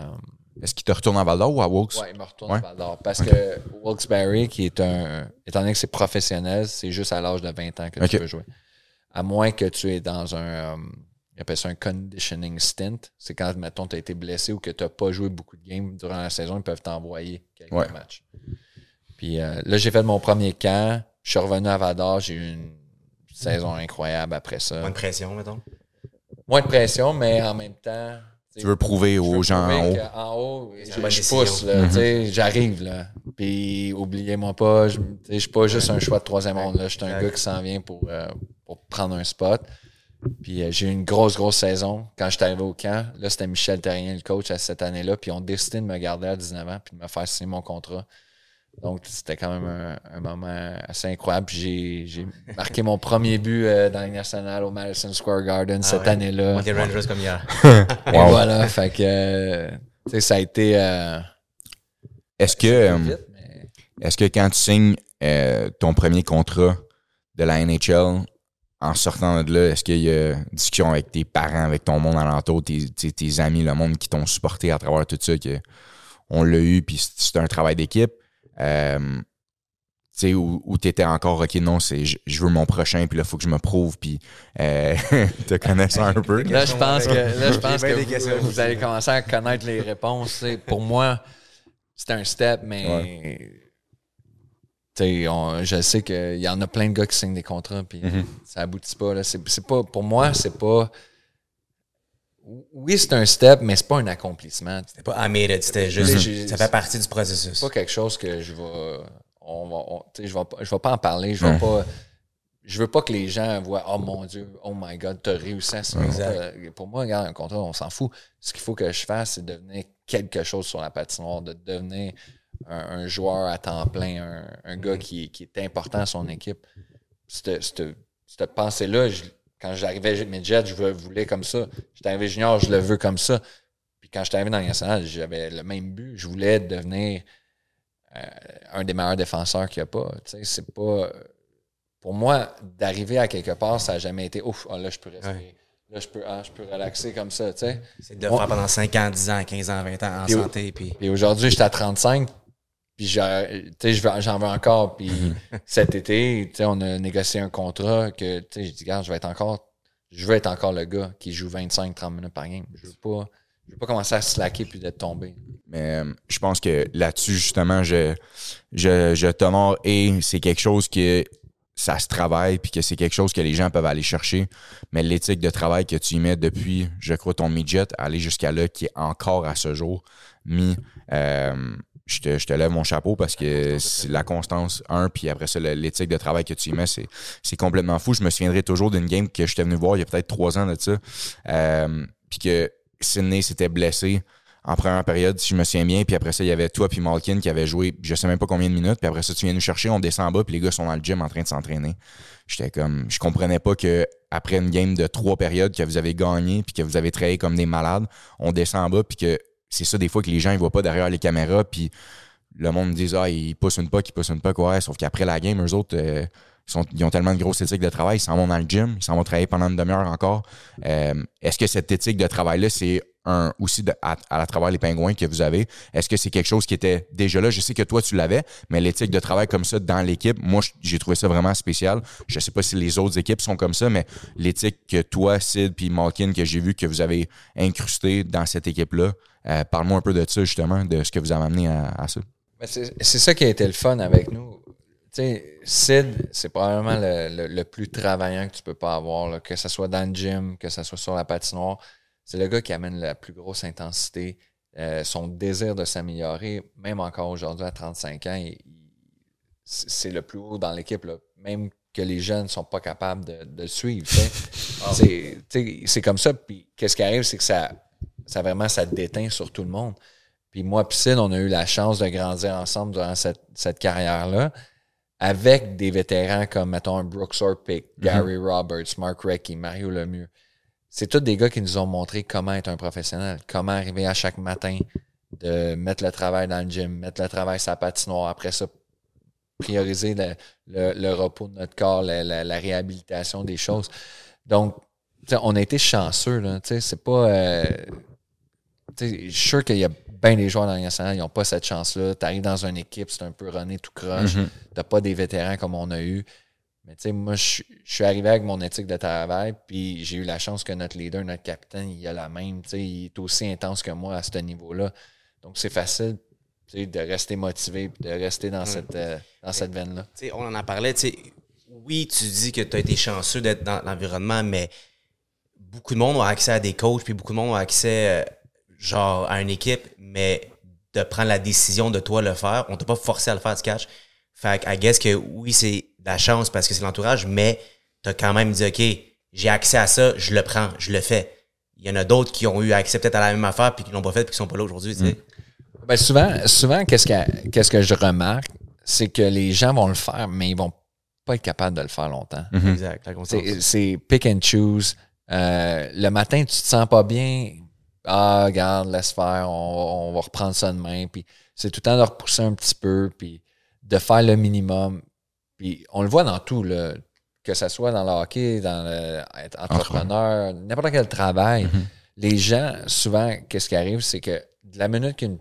Est-ce qu'il te retourne à Val d'Or ou à Wilkes? Ouais, il me retourne Ouais. à Val d'Or. Parce que Wilkes-Barre, qui est un. Étant donné que c'est professionnel, c'est juste à l'âge de 20 ans que tu peux jouer. À moins que tu es dans un. euh, ils appellent ça un conditioning stint. C'est quand, mettons, tu as été blessé ou que tu n'as pas joué beaucoup de games durant la saison, ils peuvent t'envoyer quelques Ouais. matchs. Puis euh, là, j'ai fait mon premier camp. Je suis revenu à Vador. J'ai eu une saison incroyable après ça. Moins de pression, mettons. Moins de pression, mais en même temps. Tu veux prouver je aux veux gens en haut. qu'en haut, je, je pousse, là, tu sais, j'arrive, là. Puis, oubliez-moi pas, je, tu sais, je suis pas juste un choix de troisième ronde, là. Je suis un gars qui s'en vient pour, euh, pour prendre un spot. Puis, euh, j'ai eu une grosse, grosse saison. Quand j'étais arrivé au camp, là, c'était Michel Terrien, le coach, à cette année-là. Puis, on décidé de me garder à 19 ans puis de me faire signer mon contrat. Donc, c'était quand même un, un moment assez incroyable. Puis, j'ai- j'ai marqué mon premier but euh, dans la Ligue nationale au Madison Square Garden cette ouais. année-là. Contre les Rangers comme hier. Et Wow. voilà, fait que, euh, tu sais, ça a été. euh, Est-ce que, euh, mais- est-ce que quand tu signes euh, ton premier contrat de la NHL, en sortant de là, est-ce qu'il y a discussion avec tes parents, avec ton monde alentour, tes, tes, tes amis, le monde qui t'ont supporté à travers tout ça, que on l'a eu, puis c'est un travail d'équipe? Euh, tu sais, où, où t'étais encore, OK, non, c'est je, je veux mon prochain, puis là, il faut que je me prouve, puis euh, te connaissant un peu. Là, je pense que, là, je pense que vous, vous allez commencer à connaître les réponses. tu. Pour moi, c'était un step, mais tu sais, on- je sais qu'il y en a plein de gars qui signent des contrats, puis Mhm. ça aboutit pas. Là. C'est, c'est pas. Pour moi, c'est pas. Oui, c'est un step, mais c'est pas un accomplissement. C'était pas I made it, c'était juste. Ça fait partie du processus. C'est pas quelque chose que je vais. On va, on- tu sais, je vais, pas- je vais pas en parler. Je vais Ouais. pas. Je veux pas que les gens voient Oh mon Dieu, oh my God, t'as réussi à un Exact. contrat. Pour moi, regarde, un contrat, on s'en fout. Ce qu'il faut que je fasse, c'est devenir quelque chose sur la patinoire, de devenir un, un joueur à temps plein, un, un gars qui, qui est important à son équipe. Cette, cette- cette pensée-là, je- quand j'arrivais midget, je veux- voulais comme ça. J'étais arrivé junior, je le veux comme ça. Puis quand j'étais arrivé dans national, j'avais le même but. Je voulais devenir euh, un des meilleurs défenseurs qu'il n'y a pas. Tu sais, c'est pas. Pour moi, d'arriver à quelque part, ça n'a jamais été ouf, ah, là, je peux respirer. Ouais. Là, je peux, ah, je peux relaxer comme ça. Tu sais. C'est de le faire pendant 5 ans, 10 ans, 15 ans, 20 ans en Puis santé. Puis... Puis aujourd'hui, j'étais à 35. Puis j'en veux encore. Puis cet été, on a négocié un contrat que je dis, regarde, je vais être encore. Je veux être encore le gars qui joue 25-30 minutes par game. Je veux pas. Je veux pas commencer à slacker puis d'être tombé. Mais euh, je pense que là-dessus, justement, je, je, je t'honore et c'est quelque chose que ça se travaille puis que c'est quelque chose que les gens peuvent aller chercher. Mais l'éthique de travail que tu y mets depuis, je crois, ton midget, aller jusqu'à là, qui est encore à ce jour mis, euh, je, te, je te lève mon chapeau parce que c'est la constance, un, puis après ça, l'éthique de travail que tu y mets, c'est, c'est complètement fou. Je me souviendrai toujours d'une game que j'étais venu voir il y a peut-être trois ans de ça, euh, puis que Sidney s'était blessé en première période, si je me souviens bien. Puis après ça, il y avait toi puis Malkin qui avait joué je sais même pas combien de minutes. Puis après ça, tu viens nous chercher, on descend en bas, puis les gars sont dans le gym en train de s'entraîner. J'étais comme, je comprenais pas que après une game de trois périodes que vous avez gagné, puis que vous avez travaillé comme des malades, on descend en bas, puis que c'est ça des fois que les gens ils voient pas derrière les caméras, puis le monde me dit ah ils poussent une pas, ils poussent une pas quoi. Sauf qu'après la game, eux autres euh, ils, ont tellement de grosse éthique de travail, ils s'en vont dans le gym, ils s'en vont travailler pendant une demi-heure encore. Euh, Est-ce que cette éthique de travail-là, c'est un aussi à, à travers les pingouins que vous avez? Est-ce que c'est quelque chose qui était déjà là? Je sais que toi, tu l'avais, mais l'éthique de travail comme ça dans l'équipe, moi, j'ai trouvé ça vraiment spécial. Je sais pas si les autres équipes sont comme ça, mais l'éthique que toi, Sid, puis Malkin, que j'ai vu que vous avez incrusté dans cette équipe-là, euh, parle-moi un peu de ça, justement, de ce que vous avez amené à, à ça. C'est ça qui a été le fun avec nous. Sais, Sid, c'est probablement le, le- le plus travaillant que tu peux pas avoir, là, que ce soit dans le gym, que ce soit sur la patinoire. C'est le gars qui amène la plus grosse intensité, euh, son désir de s'améliorer, même encore aujourd'hui à 35 ans, c'est le plus haut dans l'équipe, même que les jeunes ne sont pas capables de, de le suivre. sais, C'est comme ça. Puis qu'est-ce qui arrive, c'est que ça, ça vraiment ça déteint sur tout le monde. Puis moi, Sid, on a eu la chance de grandir ensemble durant cette, cette carrière-là, avec des vétérans comme, mettons, Brooks Orpik, Gary Roberts, Mark Recchi, Mario Lemieux. C'est tous des gars qui nous ont montré comment être un professionnel, comment arriver à chaque matin, de mettre le travail dans le gym, mettre le travail sur la patinoire, après ça, prioriser le, le- le repos de notre corps, la, la- la réhabilitation des choses. Donc, on a été chanceux, là. Tu sais, c'est pas. euh, je suis sûr qu'il y a bien des joueurs dans Ligue nationale, ils n'ont pas cette chance-là. Tu arrives dans une équipe, c'est un peu runné tout croche. Mhm. Tu pas des vétérans comme on a eu. Mais tu sais, moi, je suis arrivé avec mon éthique de travail, puis j'ai eu la chance que notre leader, notre capitaine, il a la même. Tu sais, il est aussi intense que moi à ce niveau-là. Donc, c'est facile. tu sais, de rester motivé de rester dans cette, euh, dans cette veine-là. Tu sais, on en a parlé, tu sais, oui, tu dis que tu as été chanceux d'être dans l'environnement, mais beaucoup de monde ont accès à des coachs, puis beaucoup de monde ont accès, euh, genre, à une équipe, mais de prendre la décision de toi le faire, on t'a pas forcé à le faire du catch. Fait que, I guess que oui, c'est de la chance parce que c'est l'entourage, mais tu as quand même dit, OK, j'ai accès à ça, je le prends, je le fais. Il y en a d'autres qui ont eu accès peut-être à la même affaire puis qui l'ont pas fait puis qui sont pas là aujourd'hui, tu sais. Ben, souvent, souvent qu'est-ce que, qu'est-ce que je remarque, c'est que les gens vont le faire, mais ils vont pas être capables de le faire longtemps. Exact. constance. C'est, c'est pick and choose. Euh, le matin, tu te sens pas bien. Ah, regarde, laisse faire, on, on va reprendre ça demain. Puis c'est tout le temps de repousser un petit peu, puis de faire le minimum. Puis on le voit dans tout, là, que ce soit dans le hockey, dans le, être entrepreneur, n'importe quel travail. Les gens, souvent, qu'est-ce qui arrive, c'est que de la minute qu'une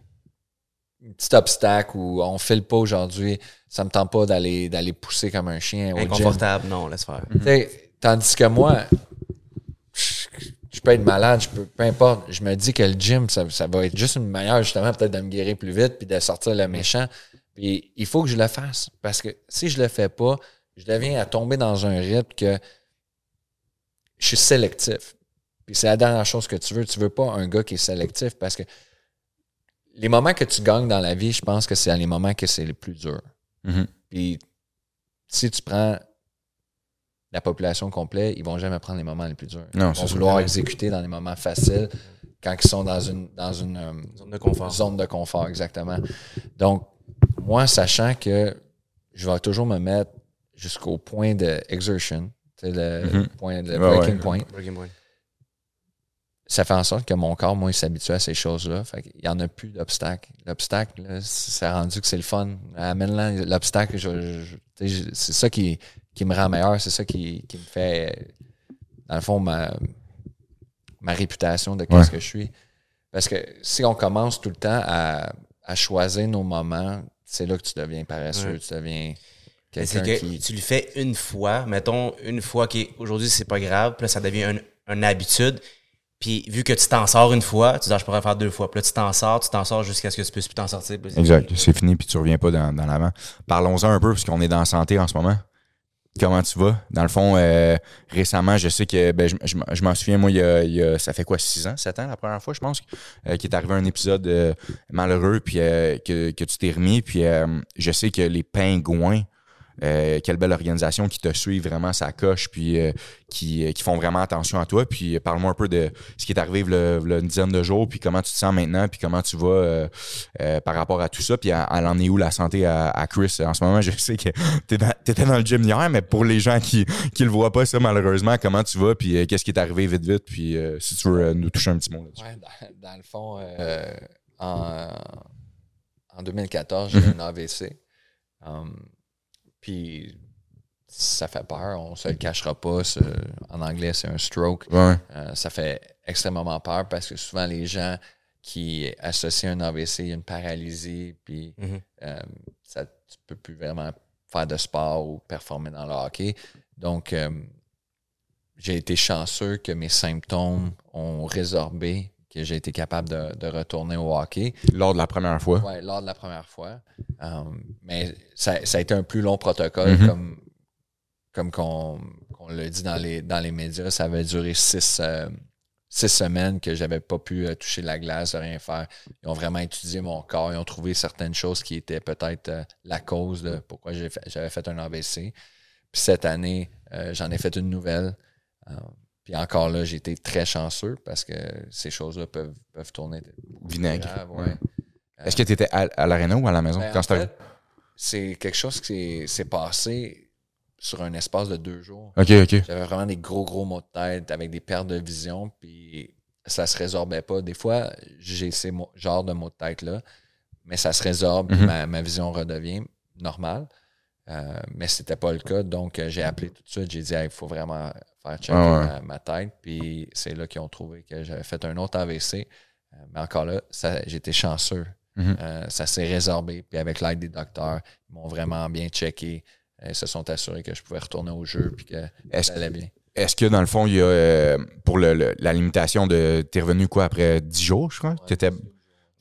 un petit obstacle ou on file pas aujourd'hui, ça me tente pas d'aller d'aller pousser comme un chien au gym. Inconfortable, non, laisse faire. Tandis que moi, peux être malade, je peux, peu importe. Je me dis que le gym, ça, ça va être juste une manière, justement, peut-être de me guérir plus vite puis de sortir le méchant. Puis il faut que je le fasse. Parce que si je le fais pas, je deviens à tomber dans un rythme que je suis sélectif. Puis c'est la dernière chose que tu veux. Tu veux pas un gars qui est sélectif parce que les moments que tu gagnes dans la vie, je pense que c'est les moments que c'est les plus durs. Mhm. Puis si tu prends la population complète, ils vont jamais prendre les moments les plus durs. Non, ils vont vouloir exécuter dans les moments faciles quand ils sont dans une dans une euh, Zone de confort. zone de confort, exactement. Donc, moi, sachant que je vais toujours me mettre jusqu'au point de exertion, c'est le Mhm. point de Ouais, breaking ouais. point, Breaking point. ça fait en sorte que mon corps, moi, il s'habitue à ces choses-là. Fait qu'il n'y en a plus d'obstacles. L'obstacle, ça a rendu que c'est le fun. Amène-le, l'obstacle, c'est ça qui, qui me rend meilleur. C'est ça qui, qui me fait, dans le fond, ma, ma réputation de qu'est-ce Ouais. que je suis. Parce que si on commence tout le temps à, à choisir nos moments, c'est là que tu deviens paresseux. Ouais. Tu deviens quelqu'un que qui... tu le fais une fois, mettons une fois qu'aujourd'hui c'est pas grave, puis là ça devient un- une habitude. Puis vu que tu t'en sors une fois, tu dis ah, je pourrais faire deux fois. Puis là tu t'en sors, tu t'en sors jusqu'à ce que tu puisses plus t'en sortir. Exact. C'est fini, puis tu reviens pas dans, dans l'avant. Parlons-en un peu, parce qu'on est dans la santé en ce moment. Comment tu vas? Dans le fond, euh, récemment, je sais que ben, je, m'en- souviens, moi, il y, a, ça fait quoi, six ans, sept ans la première fois, je pense, euh, qu'il est arrivé un épisode euh, malheureux, puis euh, que, tu t'es remis. Puis je sais que les pingouins, euh, quelle belle organisation qui te suit vraiment sa coche, puis euh, qui, euh, qui font vraiment attention à toi. Puis parle-moi un peu de ce qui est arrivé le, une dizaine de jours, puis comment tu te sens maintenant, puis comment tu vas par rapport à tout ça. Puis elle en est où la santé à, à Chris? En ce moment? Je sais que dans- t'étais dans le gym hier, mais pour les gens qui qui le voient pas, ça, malheureusement, comment tu vas, puis qu'est-ce qui est arrivé vite, vite, puis si tu veux nous toucher un petit mot là-dessus. Ouais, dans, dans le fond, en, en 2014, j'ai eu un AVC. Um, puis ça fait peur, on se le cachera pas. En anglais, c'est un stroke. Ouais. Euh, ça fait extrêmement peur parce que souvent les gens qui associent un AVC une paralysie, puis euh, ça, tu peux plus vraiment faire de sport ou performer dans le hockey. Donc, euh, j'ai été chanceux que mes symptômes ont résorbé, que j'ai été capable de, de retourner au hockey. Lors de la première fois. Ouais, lors de la première fois. Um, mais ça, ça a été un plus long protocole, Mhm. comme, comme qu'on l'a dit dans les, dans les médias. Ça avait duré six, euh, six semaines que j'avais pas pu euh, toucher la glace, rien faire. Ils ont vraiment étudié mon corps. Ils ont trouvé certaines choses qui étaient peut-être euh, la cause de pourquoi j'ai fait- j'avais fait un AVC. Puis cette année, euh, j'en ai fait une nouvelle. Euh, puis encore là, j'ai été très chanceux parce que ces choses-là peuvent, peuvent tourner. Vinaigre. ouais. Est-ce que tu étais à, à l'aréna ou à la maison Ben, quand c'était c'est quelque chose qui s'est- passé sur un espace de deux jours. Ok, ok. J'avais vraiment des gros, gros maux de tête avec des pertes de vision, puis ça se résorbait pas. Des fois, j'ai ces genres de maux de tête-là, mais ça se résorbe, Mhm. ma, ma vision redevient normale. Euh, mais c'était pas le cas, donc euh, j'ai appelé tout de suite. J'ai dit, il faut vraiment faire checker Ah ouais. ma, ma tête. Puis c'est là qu'ils ont trouvé que j'avais fait un autre AVC. Euh, mais encore là, j'étais chanceux. Mhm. Euh, ça s'est résorbé. Puis avec l'aide des docteurs, ils m'ont vraiment bien checké. Euh, Ils se sont assurés que je pouvais retourner au jeu puis que Est-ce ça allait bien. Est-ce que dans le fond, il y a euh, pour le, le- la limitation de. T'es revenu quoi après 10 jours, je crois?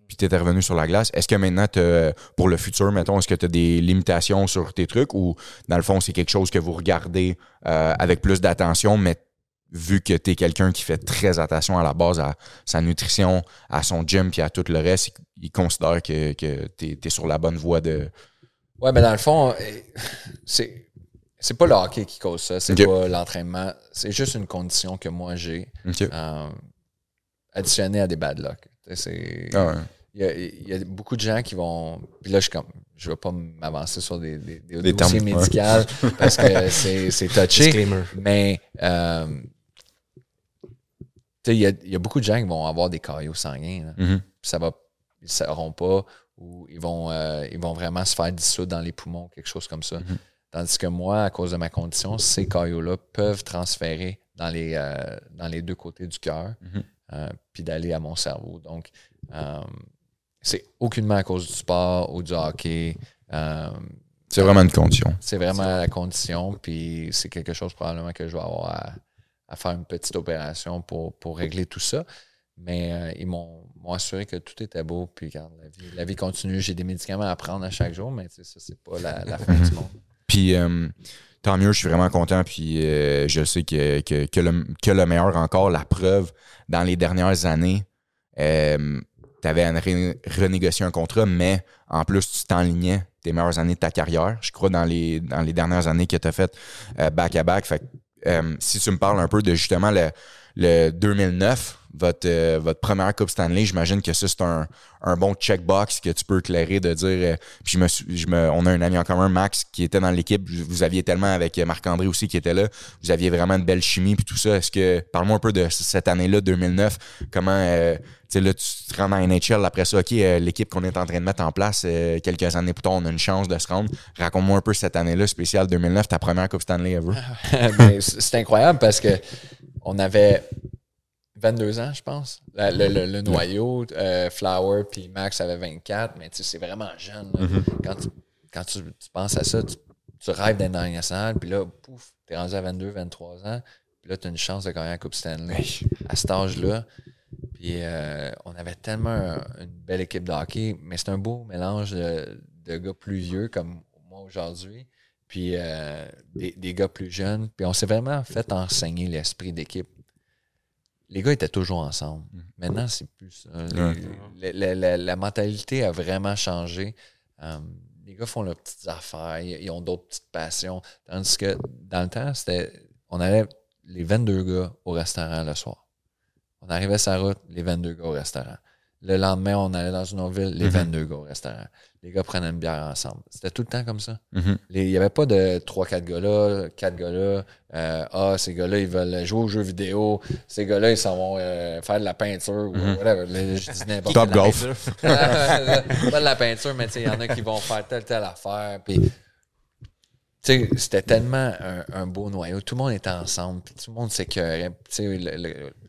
Puis tu étais revenu sur la glace. Est-ce que maintenant, t'as- pour le futur, mettons, est-ce que tu as des limitations sur tes trucs ou dans le fond, c'est quelque chose que vous regardez euh, avec plus d'attention, mais vu que tu es quelqu'un qui fait très attention à la base à sa nutrition, à son gym puis à tout le reste, il considère que, que tu es, sur la bonne voie de. Ouais, mais dans le fond, euh, c'est. C'est pas le hockey qui cause ça, c'est pas l'entraînement. C'est juste une condition que moi j'ai, euh, additionnée à des bad luck. C'est. Ah ouais. Il y, a, il y a beaucoup de gens qui vont. Puis là, je comme. Je vais pas m'avancer sur des, des, des Des dossiers termes, ouais. médicaux parce que c'est c'est touché. Disclaimer. Mais euh, il y a, il y a beaucoup de gens qui vont avoir des caillots sanguins. Mhm. Puis ça va. Ils ne sauront pas ou ils vont, euh, ils vont vraiment se faire dissoudre dans les poumons, quelque chose comme ça. Mhm. Tandis que moi, à cause de ma condition, ces caillots-là peuvent transférer dans les, euh, dans les deux côtés du cœur, euh, puis d'aller à mon cerveau. Donc, c'est aucunement à cause du sport ou du hockey. Euh, C'est vraiment une condition. c'est vraiment la condition, puis c'est quelque chose probablement que je vais avoir à, à faire une petite opération pour, pour régler tout ça. Mais euh, ils m'ont assuré que tout était beau, puis regarde, la vie, la vie continue. J'ai des médicaments à prendre à chaque jour, mais ça, c'est pas la, la fin du monde. Puis euh, tant mieux, je suis vraiment content. Puis euh, je sais que, que, que le, que le meilleur encore, la preuve, dans les dernières années, tu avais renégocié un contrat, mais en plus, tu t'enlignais tes meilleures années de ta carrière. Je crois dans les, dans les dernières années que tu as fait euh, back-à-back. Que, euh, si tu me parles un peu de justement le, le 2009, votre, euh, votre première Coupe Stanley, j'imagine que ça, c'est un, un bon checkbox que tu peux éclairer de dire. euh, puis je me, je on a un ami en commun, Max, qui était dans l'équipe. Vous aviez tellement avec Marc-André aussi qui était là. Vous aviez vraiment une belle chimie puis tout ça. Est-ce que, parle-moi un peu de cette année-là, 2009. Comment, euh, tu sais, là, tu te rends dans NHL après ça. OK, euh, l'équipe qu'on est en train de mettre en place euh, quelques années plus tard, on a une chance de se rendre. Raconte-moi un peu cette année-là, spéciale 2009, ta première Coupe Stanley ever. Mais c- c'est incroyable parce que on avait 22 ans, je pense. La- Le, le- le noyau, euh, Flower puis Max avait 24, mais tu sais, c'est vraiment jeune. là. Quand, tu, quand tu, tu penses à ça, tu, tu rêves d'être dans nationale, puis là, pouf, t'es rendu à 22, 23 ans, puis là, tu as une chance de gagner la Coupe Stanley à cet âge-là. Puis euh, on avait tellement un- une belle équipe de hockey, mais c'est un beau mélange de, de gars plus vieux comme moi aujourd'hui, puis euh, des, des gars plus jeunes. Puis on s'est vraiment fait enseigner l'esprit d'équipe. Les gars étaient toujours ensemble. Maintenant, c'est plus ça. Les- la, la- la mentalité a vraiment changé. Euh, les gars font leurs petites affaires, ils, ils ont d'autres petites passions. Tandis que dans le temps, c'était on allait les 22 gars au restaurant le soir. On arrivait sur la route, les 22 gars au restaurant. Le lendemain, on allait dans une autre ville, les Mhm. 22 gars au restaurant. Les gars prenaient une bière ensemble. C'était tout le temps comme ça. Mhm. Les- Il n'y avait pas de 3-4 gars là, 4 gars là. euh, ah, ces gars-là, ils veulent jouer aux jeux vidéo. Ces gars-là, ils s'en vont euh, faire de la peinture ou whatever. Là, je dis n'importe Top golf. pas de la peinture, mais il y en a qui vont faire telle, telle affaire. Puis, c'était tellement un, un beau noyau. Tout le monde était ensemble, puis tout le monde s'écœurait.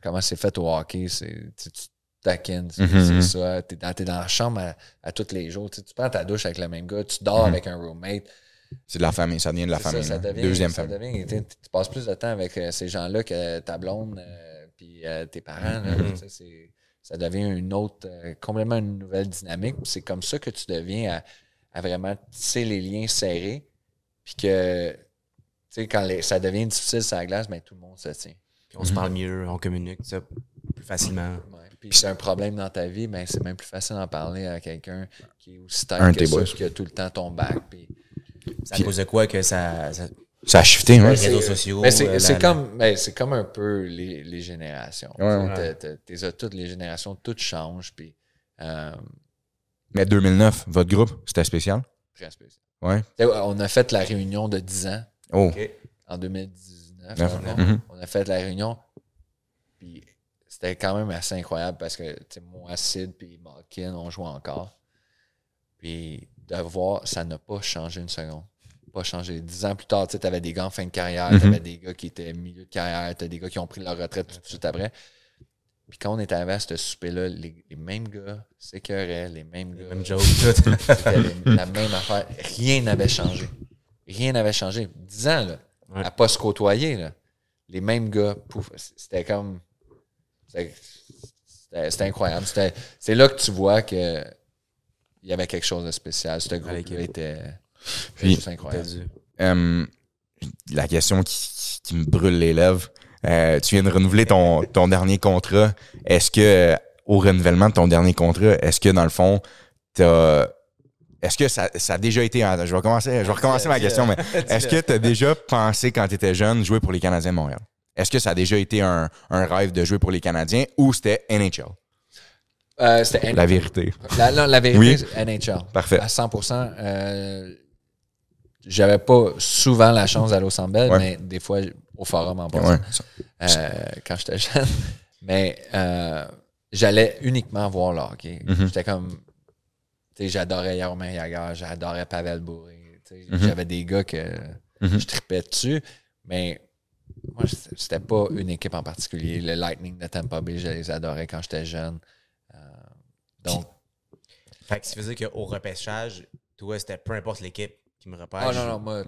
Comment c'est fait au hockey, c'est tu taquines, c'est Mhm. c'est ça. T'es dans, t'es dans la chambre à, à tous les jours. Tu sais, tu prends ta douche avec le même gars, tu dors avec un roommate. C'est de la famille, ça devient de la ça, famille. ça là. devient- Deuxième ça famille. devient- tu, tu passes plus de temps avec euh, ces gens-là que ta blonde euh, puis euh, tes parents. là. Mhm. C'est- ça devient une autre, euh, complètement une nouvelle dynamique. C'est comme ça que tu deviens à, à vraiment tisser les liens serrés. Puis que, tu sais, quand les- ça devient difficile sur la glace, ben, tout le monde se tient. Puis on se parle mieux, on communique ça plus facilement. Ouais. Puis si c'est un problème dans ta vie, ben, c'est même plus facile d'en parler à quelqu'un qui est aussi tête que ça, puis qui a tout le temps ton bac. Puis C'est à cause de quoi que ça. ça- Ça a shifté, hein? Les c'est- réseaux sociaux. Mais c'est euh, c'est la- comme, ben, c'est comme un peu les, les générations. Ouais, ouais. Toutes les générations, toutes changent. Puis, euh, Mais 2009, votre groupe, c'était spécial? très spécial. Ouais. On a fait la réunion de 10 ans Oh. Ok. en 2019. Neuf. dans le fond. Mhm. On a fait la réunion. Puis c'était quand même assez incroyable parce que moi, Sid et Malkin, on joue encore. Puis de voir, ça n'a pas changé une seconde. Pas changé. Dix ans plus tard, tu avais des gars en fin de carrière, Mhm. tu avais des gars qui étaient milieu de carrière, tu des gars qui ont pris leur retraite tout de suite après. Puis quand on est arrivé à ce souper-là, les, les mêmes gars s'écœuraient, les mêmes gars. Même joke, tout. C'était les- la même affaire. Rien n'avait changé. Rien n'avait changé. Dix ans, là, Ouais. à pas se côtoyer, là. Les mêmes gars, pouf, c'était comme. C'était- incroyable. C'était- C'est là que tu vois que il y avait quelque chose de spécial. Ce groupe-là l'équipe. était, Puis- juste incroyable. Euh, la question qui, qui me brûle les lèvres. Euh, tu viens de renouveler ton, ton dernier contrat. Est-ce que, euh, au renouvellement de ton dernier contrat, est-ce que dans le fond, t'as. Est-ce que ça, ça a déjà été. Je vais, commencer, je vais recommencer ma question, mais est-ce que tu as déjà pensé quand tu étais jeune jouer pour les Canadiens de Montréal? Est-ce que ça a déjà été un, un rêve de jouer pour les Canadiens ou c'était NHL? Euh, c'était La vérité. La, non, la vérité, Oui. NHL. Parfait. À 100% euh, J'avais pas souvent la chance d'aller au Ouais. mais des fois au forum en passant, Ouais. euh, quand j'étais jeune. Mais euh, j'allais uniquement voir le hockey. Mhm. J'étais comme. J'adorais Yaromir Yager, j'adorais Pavel Bourré. Mhm. J'avais des gars que Mhm. je tripais dessus, mais moi, c'était- pas une équipe en particulier. Le Lightning de Tampa Bay, je les adorais quand j'étais jeune. Euh, donc, Fait que ça veut dire qu'au repêchage, toi, c'était peu importe l'équipe qui me repêche. Oh non, non, moi,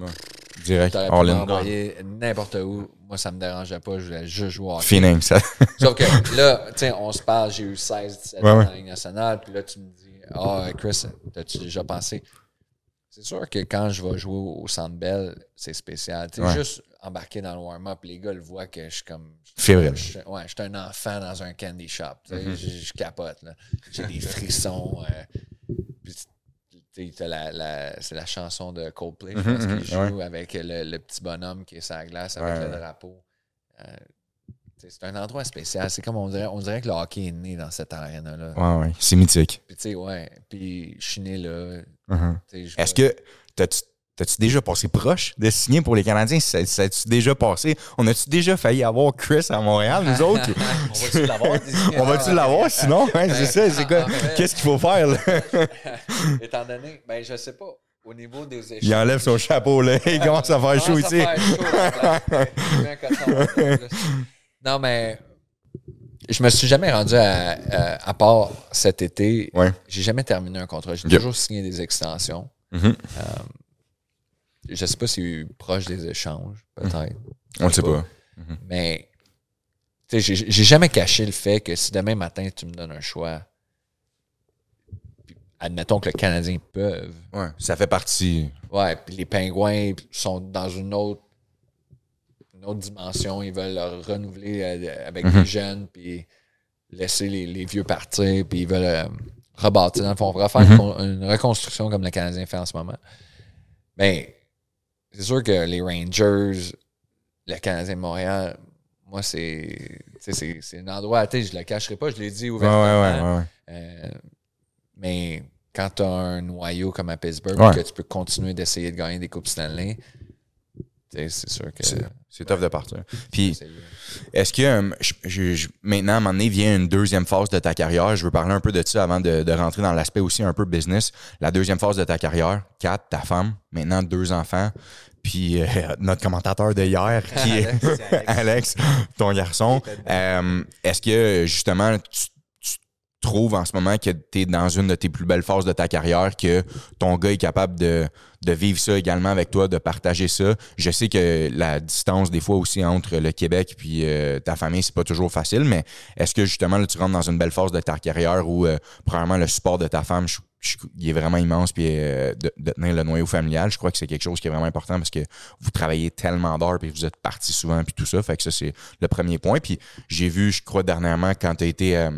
Direct. All in. m'envoyer n'importe où. Moi, ça me dérangeait pas. Je voulais juste jouer au. Feeling, ça. Sauf que là, tu sais, on se parle, j'ai eu 16, 17 Ouais, ans ouais. dans la Ligue nationale, puis là, tu me dis, ah, Chris, t'as-tu déjà pensé? C'est sûr que quand je vais jouer au Centre Bell, c'est spécial. Ouais. juste embarquer dans le warm-up, les gars le voient que je suis comme. Fébrile. Je, ouais, je suis un enfant dans un candy shop. Mm-hmm. je, je capote. J'ai des frissons. euh, la, la- c'est la chanson de Coldplay, je Mhm, pense, mhm, qui joue avec le, le petit bonhomme qui est sur la glace avec Ouais, le drapeau. Euh, c'est un endroit spécial. C'est comme on dirait, on dirait que le hockey est né dans cette arène-là. Ouais, ouais. C'est mythique. Puis tu sais, ouais. Puis je suis né là. Je Est-ce que t'as-tu déjà passé proche de signer pour les Canadiens? Ça, ça a-tu déjà passé? On a-tu déjà failli avoir Chris à Montréal, nous autres? On va-tu l'avoir? On va-tu l'avoir sinon? Ouais, c'est ça, c'est quoi? Fait- Qu'est-ce qu'il faut faire, là? Étant donné, ben je sais pas. Au niveau des échanges. Il enlève son chapeau, là. Il commence à faire chaud ici. Non, mais je me suis jamais rendu à, à, à part cet été. Ouais. J'ai jamais terminé un contrat. J'ai Yep. toujours signé des extensions. Mhm. Je sais pas si c'est proche des échanges, peut-être. On le sait pas. Mais tu sais, j'ai j'ai jamais caché le fait que si demain matin tu me donnes un choix, admettons que le Canadien peuvent. Ouais, ça fait partie. Ouais, puis les pingouins sont dans une autre, une autre dimension. Ils veulent leur renouveler euh, avec Mhm. des jeunes, puis laisser les, les vieux partir, puis ils veulent euh, rebâtir. Dans le fond, Mhm. une con- une, reconstruction comme le Canadien fait en ce moment. Mais c'est sûr que les Rangers, le Canadien de Montréal, moi, c'est un endroit, tu je le cacherai pas, je l'ai dit ouais, ouvertement. ouais, ouais. Euh, mais quand tu as un noyau comme à Pittsburgh, que tu peux continuer d'essayer de gagner des Coupes Stanley, c'est sûr que. C'est- tough de partir. Puis, Est-ce que je- je- je- maintenant, à un moment donné, vient une deuxième phase de ta carrière? Je veux parler un peu de ça avant de, de rentrer dans l'aspect aussi un peu business. La deuxième phase de ta carrière, Kat, ta femme, maintenant deux enfants, puis euh, notre commentateur de hier, qui est Alex, ton garçon. Euh, Est-ce que justement, tu trouves en ce moment que tu dans une de tes plus belles phases de ta carrière, que ton gars est capable de, de vivre ça également avec toi, de partager ça? Je sais que la distance, des fois aussi, entre le Québec puis euh, ta famille, c'est pas toujours facile, mais est-ce que justement, là, tu rentres dans une belle phase de ta carrière où, euh, le support de ta femme, il est vraiment immense, puis euh, de, de tenir le noyau familial, je crois que c'est quelque chose qui est vraiment important parce que vous travaillez tellement d'heures, puis vous êtes partis souvent, puis tout ça. Fait que ça, c'est le premier point. Puis j'ai vu, je crois, dernièrement, quand tu as été euh,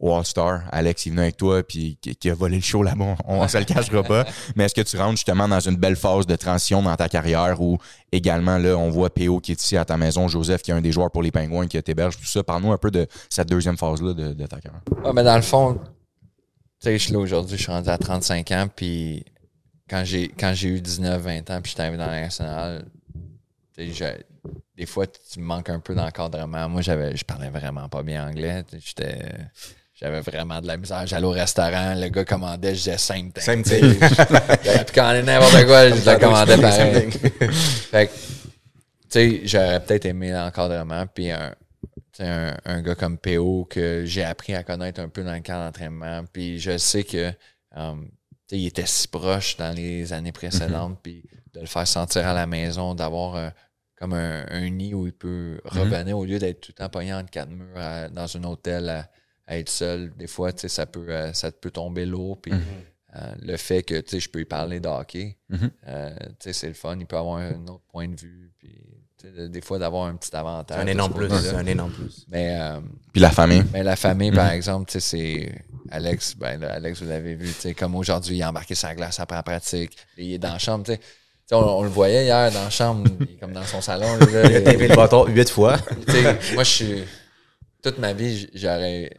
au All-Star, Alex, il venait avec toi, puis qui, a volé le show là-bas, on, on se le cachera pas. Mais est-ce que tu rentres justement dans une belle phase de transition dans ta carrière où également, là, on voit PO qui est ici à ta maison, Joseph qui est un des joueurs pour les Pingouins qui t'héberge, tout ça. Parle-nous un peu de cette deuxième phase-là de, de ta carrière. Ouais, mais dans le fond, tu sais, je suis là aujourd'hui, je suis rendu à 35 ans, puis quand j'ai quand j'ai eu 19, 20 ans, puis j'étais arrivé dans je- des fois, tu me manques un peu d'encadrement. Moi, j'avais, je parlais vraiment pas bien anglais. J'étais. J'avais vraiment de la misère. J'allais au restaurant, le gars commandait, je disais same thing. Same sais. Puis quand on est n'importe quoi, je le commandais pareil. Fait que, tu sais, j'aurais peut-être aimé l'encadrement, puis un, un, un gars comme PO que j'ai appris à connaître un peu dans le cadre d'entraînement, puis je sais que um, sais, il était si proche dans les années précédentes, puis de le faire sentir à la maison, d'avoir euh, comme un, un nid où il peut revenir au lieu d'être tout le temps pogné entre quatre murs à- dans un hôtel à, être seul, des fois, tu sais, ça peut, euh, ça peut tomber lourd. Puis Mhm. euh, le fait que, je peux lui parler de hockey, Mhm. euh, c'est le fun. Il peut avoir un autre point de vue. Puis, des fois, d'avoir un petit avantage. Un énorme plus. un énorme plus. Mais, euh, Puis la famille. mais la famille, par Mhm. exemple, tu sais, c'est. Alex, ben là, Alex, vous l'avez vu, tu sais, comme aujourd'hui, il a embarqué sa glace après la pratique. Il est dans la chambre, tu sais. On, on le voyait hier dans la chambre, comme dans son salon. là, Il a tapé le bâton huit fois. moi, je suis. Toute ma vie, j'aurais.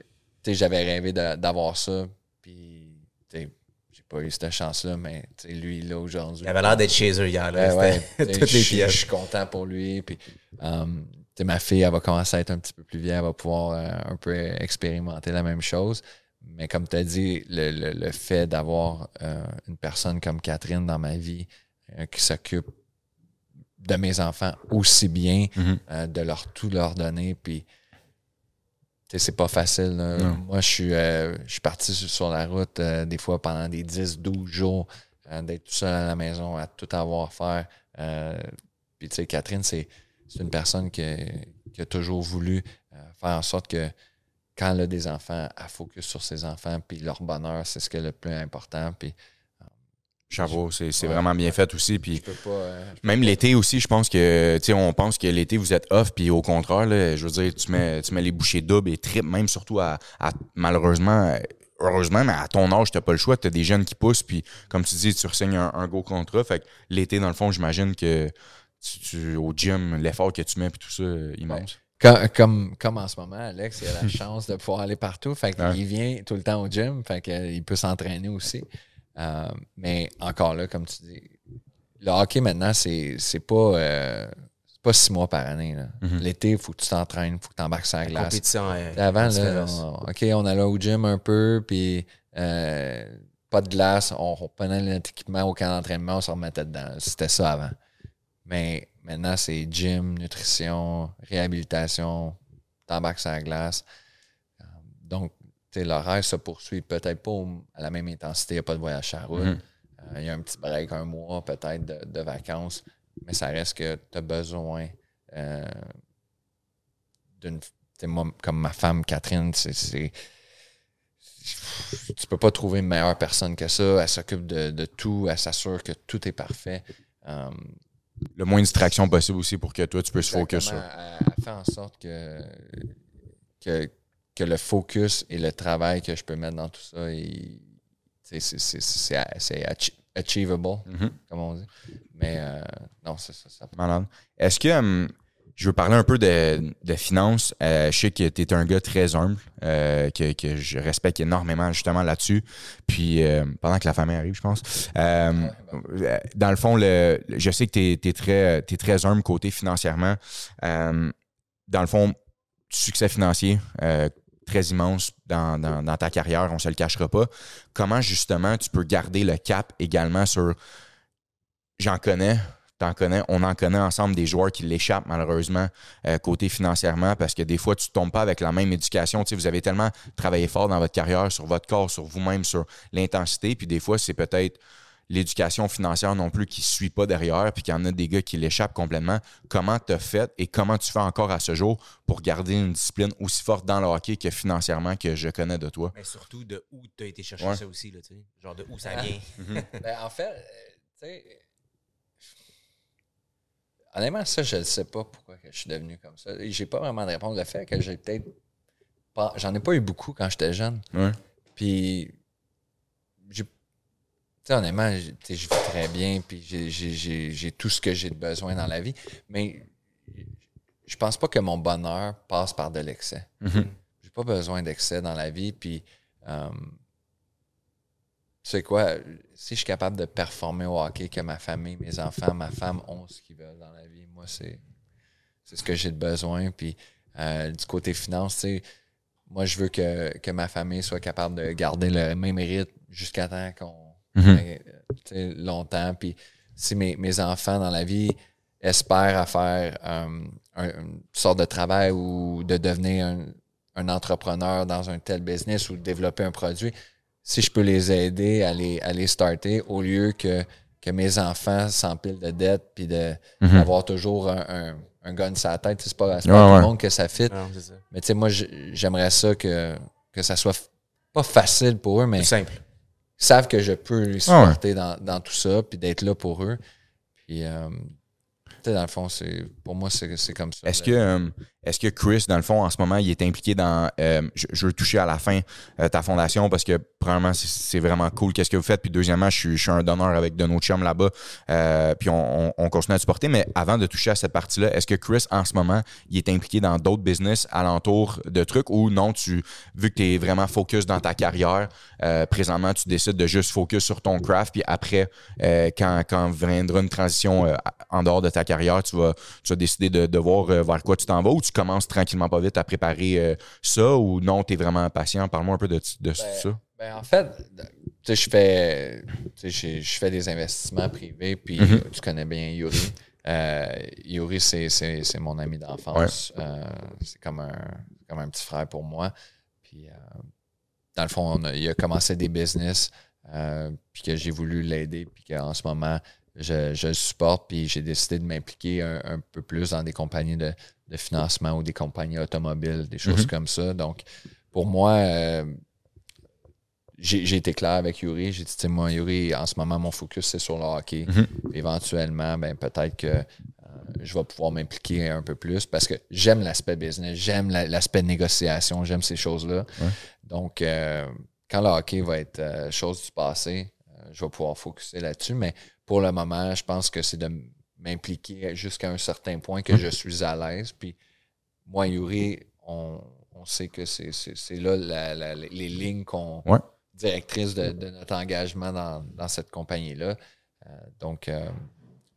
Tu sais, j'avais rêvé d'avoir ça. Puis, tu sais, j'ai pas eu cette chance-là, mais, lui, là, aujourd'hui. Il avait l'air d'être chez eux hier. Là. Ouais, ouais. Les je suis- pièces. Je suis content pour lui. Puis, um, ma fille, elle va commencer à être un petit peu plus vieille. Elle va pouvoir euh, un peu expérimenter la même chose. Mais comme tu as dit, le, le- le fait d'avoir euh, une personne comme Catherine dans ma vie euh, qui s'occupe de mes enfants aussi bien, Mhm. euh, de leur tout leur donner, puis c'est pas facile. Moi, je suis, euh, je suis parti sur, sur la route euh, des fois pendant des 10, 12 jours, euh, d'être tout seul à la maison, à tout avoir à faire. Puis, tu sais, Catherine, c'est une personne qui, a- qui a toujours voulu faire en sorte que quand elle a des enfants, elle focus sur ses enfants, puis leur bonheur, c'est ce qui est le plus important. Puis, Chapeau, c'est Ouais. vraiment bien fait aussi. Puis pas. euh, Même l'été aussi, je pense que, tu sais, on pense que l'été, vous êtes off, puis au contraire, là, je veux dire, tu mets, tu mets les bouchées doubles et tripes, même surtout à, à- malheureusement, euh, heureusement, mais à ton âge, t'as pas le choix, t'as des jeunes qui poussent, puis comme tu dis, tu resignes un, un gros contrat, fait que l'été, dans le fond, j'imagine que tu, tu- au gym, l'effort que tu mets, puis tout ça, euh, immense. Comme, comme, comme en ce moment, Alex, il a la chance de pouvoir aller partout. Fait qu'il Ouais. vient tout le temps au gym. Fait qu'il peut s'entraîner aussi. Euh, mais encore là, comme tu dis, le hockey maintenant, c'est c'est pas, euh, c'est pas six mois par année. là. Mhm. L'été, il faut que tu t'entraînes, il faut que tu embarques sur la La glace. compétition. Avant, là, on- OK, on allait au gym un peu, puis euh, pas de glace, on, on prenait notre équipement au camp d'entraînement, on se remettait dedans. C'était ça avant. Mais maintenant, c'est gym, nutrition, réhabilitation, t'embarques sur la glace. Donc, l'horaire se poursuit peut-être pas à la même intensité, il n'y a pas de voyage à route. Mhm. Euh, Il y a un petit break, un mois peut-être de, de vacances, mais ça reste que tu as besoin euh, d'une. Moi, comme ma femme Catherine, c'est. Tu peux pas trouver une meilleure personne que ça. Elle s'occupe de, de tout, elle s'assure que tout est parfait. Euh, Le moins de distraction possible aussi pour que toi, tu puisses focus sur. Elle fait en sorte que, que, que le focus et le travail que je peux mettre dans tout ça, c'est- c'est- c'est c'est- c'est ach- achievable, Mhm. comme on dit. Mais euh, non, c'est ça. ça Malade. Est-ce que hum, je veux parler un peu de, de finances? Euh, je sais que tu es un gars très humble, euh, que, que je respecte énormément justement là-dessus. Puis euh, pendant que la famille arrive, je pense. Dans le fond, le, je sais que tu es, très, t'es très humble côté financièrement. Dans le fond, succès financier. Très immense dans, dans- ta carrière, on se le cachera pas. Comment justement tu peux garder le cap également sur j'en connais, on en connaît ensemble des joueurs qui l'échappent malheureusement euh, côté financièrement parce que des fois tu tombes pas avec la même éducation. Tu sais, vous avez tellement travaillé fort dans votre carrière, sur votre corps, sur vous-même, sur l'intensité, puis des fois c'est peut-être l'éducation financière non plus qui ne suit pas derrière, puis qu'il y en a des gars qui l'échappent complètement. Comment tu as fait et comment tu fais encore à ce jour pour garder une discipline aussi forte dans le hockey que financièrement que je connais de toi? Mais surtout de où tu as été chercher Ouais. ça aussi, là, tu sais. Genre de où ça Ah. vient. Ben, en fait, euh, tu sais, honnêtement, ça, je ne sais pas pourquoi que je suis devenu comme ça. J'ai pas vraiment de réponse. Le fait que j'ai peut-être pas. J'en ai pas eu beaucoup quand j'étais jeune. Ouais. Puis, j'ai- tu sais, honnêtement, je vis très bien, puis j'ai- tout ce que j'ai de besoin dans la vie. Mais je pense pas que mon bonheur passe par de l'excès. Mhm. J'ai pas besoin d'excès dans la vie, puis euh, tu sais quoi, si je suis capable de performer au hockey, que ma famille, mes enfants, ma femme ont ce qu'ils veulent dans la vie, moi, c'est c'est ce que j'ai de besoin. Puis euh, du côté finance, tu sais, moi, je veux que, que ma famille soit capable de garder le même rythme jusqu'à temps qu'on. Sais, longtemps. Puis si mes, mes enfants dans la vie espèrent à faire euh, un- une sorte de travail ou de devenir un, un entrepreneur dans un tel business ou de développer un produit, si je peux les aider à les, à les starter au lieu que, que mes enfants s'empilent de dettes puis de, Mhm. d'avoir toujours un, un, un gun sur la tête, c'est pas, c'est pas Ouais, tout le monde que ça fit. Non, c'est ça. Mais tu sais, moi, j'aimerais ça que, que ça soit f- pas facile pour eux, mais C'est simple. Savent que je peux les Ah ouais. supporter dans, dans tout ça, puis d'être là pour eux. Puis, euh, tu sais, dans le fond, c'est, pour moi, c'est, c'est comme ça. Est-ce que, euh, est-ce que Chris, dans le fond, en ce moment, il est impliqué dans. euh, je, veux toucher à la fin euh, ta fondation parce que, premièrement, c'est, vraiment cool qu'est-ce que vous faites. Puis, deuxièmement, je suis, un donneur avec de nos chums là-bas. euh, puis, on, on- on continue à te supporter. Mais avant de toucher à cette partie-là, est-ce que Chris, en ce moment, il est impliqué dans d'autres business alentour de trucs ou non, tu, vu que tu es vraiment focus dans ta carrière, présentement, tu décides de juste focus sur ton craft. Puis après, quand, quand viendra une transition en dehors de ta carrière, tu vas, tu décider de, de voir vers quoi tu t'en vas ou tu commences tranquillement pas vite à préparer euh, ça ou non, tu es vraiment patient? Parle-moi un peu de, de ça. Ben, en fait, je fais, je fais des investissements privés, puis Mhm. tu connais bien Yuri. Euh, Yuri, c'est, mon ami d'enfance. Euh, c'est comme un, comme un petit frère pour moi. Puis, euh, dans le fond, on a- il a commencé des business, euh, puis que j'ai voulu l'aider, puis qu'en ce moment, je, je le supporte, puis j'ai décidé de m'impliquer un, un peu plus dans des compagnies de, de financement ou des compagnies automobiles, des choses Mhm. comme ça. Donc, pour moi, euh, j'ai été clair avec Yuri. J'ai dit, moi, Yuri, en ce moment, mon focus, c'est sur le hockey. Mhm. Éventuellement, ben, peut-être que euh, je vais pouvoir m'impliquer un peu plus parce que j'aime l'aspect business, j'aime la- l'aspect négociation, j'aime ces choses-là. Ouais. Donc, euh, quand le hockey va être chose du passé, je vais pouvoir focuser là-dessus. Mais pour le moment, je pense que c'est de m'impliquer jusqu'à un certain point que Mhm. je suis à l'aise. Puis moi, Yuri, on, on sait que c'est là la- la- les lignes qu'on Ouais. directrice de, de notre engagement dans, dans cette compagnie-là. Euh, donc, euh,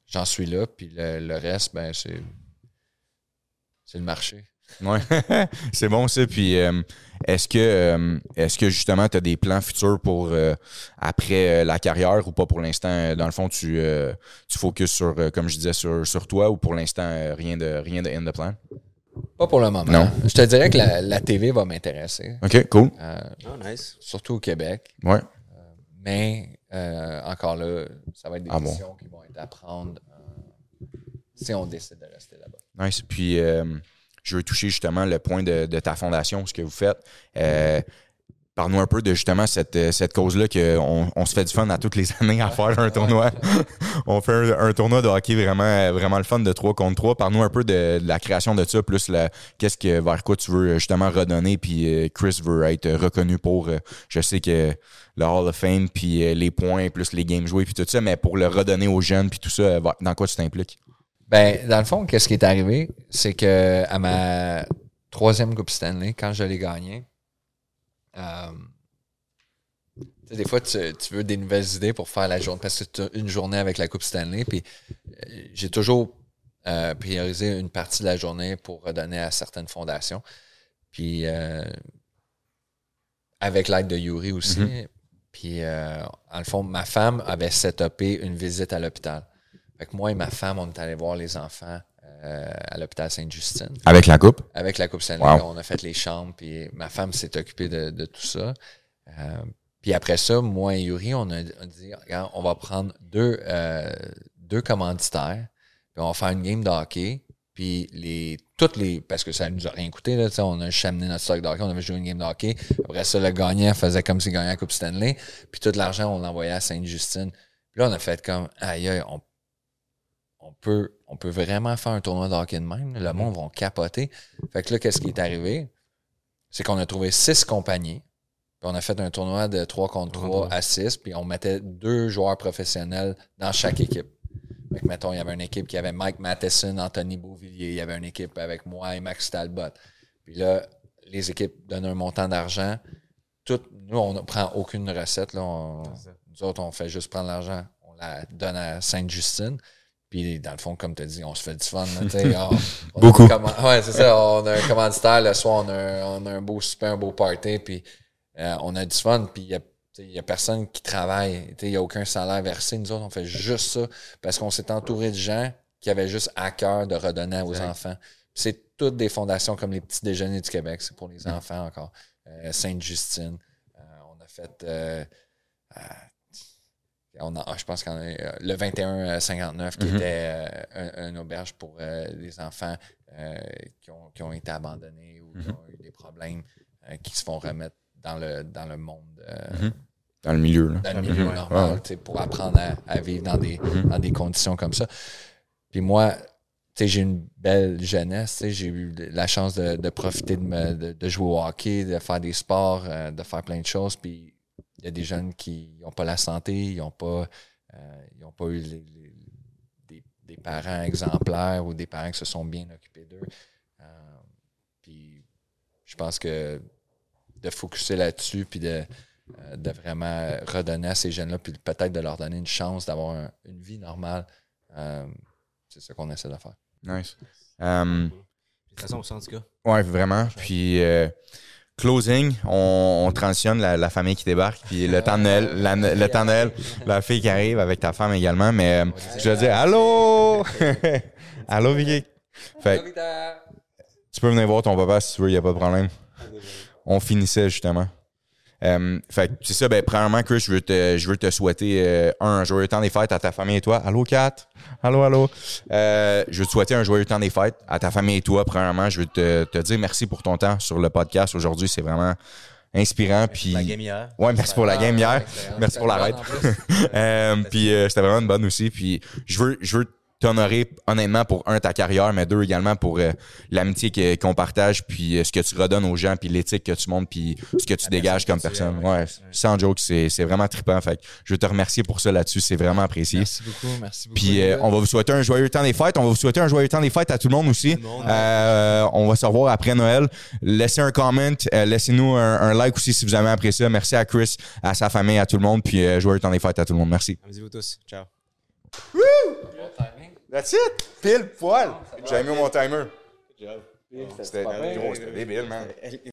j'en suis là. Puis le, le reste, ben, c'est le marché. Ouais, c'est bon ça. Puis euh, est-ce que euh, est-ce que justement tu as des plans futurs pour euh, après euh, la carrière ou pas pour l'instant? Dans le fond, tu, euh, tu focuses sur, euh, comme je disais, sur, sur toi ou pour l'instant euh, rien de rien de in the plan? Pas pour le moment. Non. Je te dirais que la, la TV va m'intéresser, OK, cool. euh, Oh, nice. surtout au Québec. Ouais. Mais euh, encore là, ça va être des Ah bon. qui vont être à prendre euh, si on décide de rester là-bas. Nice. Puis, euh, je veux toucher justement le point de, ta fondation, ce que vous faites. Euh, Parle-nous un peu de justement cette, euh, cause-là qu'on on se fait du fun à toutes les années à faire un tournoi. on fait un, tournoi de hockey vraiment, vraiment le fun de 3 contre 3. Parle-nous un peu de, la création de ça, plus qu'est-ce que vers quoi tu veux justement redonner. Puis euh, Chris veut être reconnu pour, euh, je sais que le Hall of Fame, puis euh, les points, plus les games joués, puis tout ça, mais pour le redonner aux jeunes, puis tout ça, euh, dans quoi tu t'impliques? Ben, dans le fond, qu'est-ce qui est arrivé? C'est que à ma troisième Coupe Stanley, quand je l'ai gagnée, euh, des fois, tu, tu veux des nouvelles idées pour faire la journée, parce que tu as une journée avec la Coupe Stanley, puis euh, j'ai toujours euh, priorisé une partie de la journée pour redonner à certaines fondations. Puis, euh, avec l'aide de Yuri aussi. Puis, euh, en le fond, ma femme avait setupé une visite à l'hôpital. Fait que moi et ma femme, on est allés voir les enfants euh, à l'hôpital Sainte-Justine. Avec la coupe? Avec la Coupe Stanley, Wow. on a fait les chambres, puis ma femme s'est occupée de, de tout ça. Euh, puis après ça, moi et Yuri, on a, on a dit, regarde, on va prendre deux, euh, deux commanditaires, puis on va faire une game de hockey, puis les, toutes les, parce que ça nous a rien coûté, là, tu sais, on a chaminé notre stock de hockey, on avait joué une game de hockey. Après ça, le gagnant faisait comme s'il gagnait la Coupe Stanley, puis tout l'argent, on l'envoyait à Sainte-Justine. Puis là, on a fait comme, aïe, aïe, on, on peut, on peut vraiment faire un tournoi de hockey de même. Le monde va capoter. Fait que là, qu'est-ce qui est arrivé? C'est qu'on a trouvé six compagnies. Puis on a fait un tournoi de 3 contre 3 à 6. Puis on mettait deux joueurs professionnels dans chaque équipe. Fait que, mettons, il y avait une équipe qui avait Mike Matheson, Anthony Beauvillier. Il y avait une équipe avec moi et Max Talbot. Puis là, les équipes donnent un montant d'argent. Tout, nous, on ne prend aucune recette. Là. On- nous autres, on fait juste prendre l'argent. On la donne à Sainte-Justine. Puis, dans le fond, comme tu as dit, on se fait du fun. là, on- on a Beaucoup. ouais, c'est ça. On a un commanditaire. Le soir, on a un, on a un beau super, un beau party. Puis, euh, on a du fun. Puis, il y a, tu sais, il y a personne qui travaille. Il n'y a aucun salaire versé. Nous autres, on fait juste ça parce qu'on s'est entouré de gens qui avaient juste à cœur de redonner aux enfants. Puis C'est toutes des fondations comme les petits déjeuners du Québec. C'est pour les enfants encore. Euh, Sainte-Justine. Euh, on a fait. euh, on a, je pense qu'on a euh, le 2159 qui Mhm. était euh, un, un auberge pour euh, les enfants euh, qui, ont, qui ont été abandonnés ou qui ont eu des problèmes, euh, qui se font remettre dans, le, dans le monde. euh, Mhm. Dans le milieu. Là. dans le milieu Mhm. normal, Ouais. pour apprendre à, à vivre dans des, Mhm. dans des conditions comme ça. Puis moi, tu sais, j'ai une belle jeunesse, tu sais, j'ai eu la chance de, de profiter de, me- de, de jouer au hockey, de faire des sports, euh, de faire plein de choses. Puis il y a des jeunes qui n'ont pas la santé, ils n'ont pas, euh, ils ont pas eu les- les- des, des parents exemplaires ou des parents qui se sont bien occupés d'eux. Euh, puis je pense que de focuser là-dessus, puis de, euh, de vraiment redonner à ces jeunes-là, puis peut-être de leur donner une chance d'avoir un- une vie normale. Euh, c'est ce qu'on essaie de faire. Nice. Um, Félicitations au centre, en tout cas. ouais, vraiment. Puis, euh, closing, on, on transitionne la, la famille qui débarque. Puis le temps de Noël, la- le temps de Noël, la fille qui arrive avec ta femme également. Mais euh, je veux dire, allô! allô, Vicky? Fait tu peux venir voir ton papa si tu veux, il n'y a pas de problème. On finissait justement. Euh, fait c'est ça, ben, premièrement, Chris, je veux te, je veux te souhaiter euh, un joyeux temps des fêtes à ta famille et toi. Allô, Kat? Allô, allô? Euh, je veux te souhaiter un joyeux temps des fêtes à ta famille et toi. Premièrement, je veux te, te dire merci pour ton temps sur le podcast aujourd'hui. C'est vraiment inspirant. Puis, La game hier. ouais, merci pour la game hier. Merci pour la plus. Euh, puis euh, c'était vraiment une bonne aussi. Puis je veux, je veux t'honorer honnêtement pour un ta carrière, mais deux également pour euh, l'amitié que- qu'on partage, puis euh, ce que tu redonnes aux gens, puis l'éthique que tu montres, puis ce que tu dégages comme personne Ouais, sans joke, c'est c'est vraiment trippant. Fait que je veux te remercier pour ça là-dessus, c'est vraiment apprécié. Merci beaucoup, merci beaucoup. Puis euh, on va vous souhaiter un joyeux temps des fêtes. On va vous souhaiter un joyeux temps des fêtes à tout le monde aussi. Tout le monde. Euh, on va se revoir après Noël. Laissez un comment, euh, laissez-nous un, un like aussi si vous avez apprécié ça. Merci à Chris, à sa famille, à tout le monde. Puis euh, joyeux temps des fêtes à tout le monde. Merci. Amusez-vous tous. Ciao. That's it! Pile poil! J'ai mis mon timer. Gros, c'était débile, man.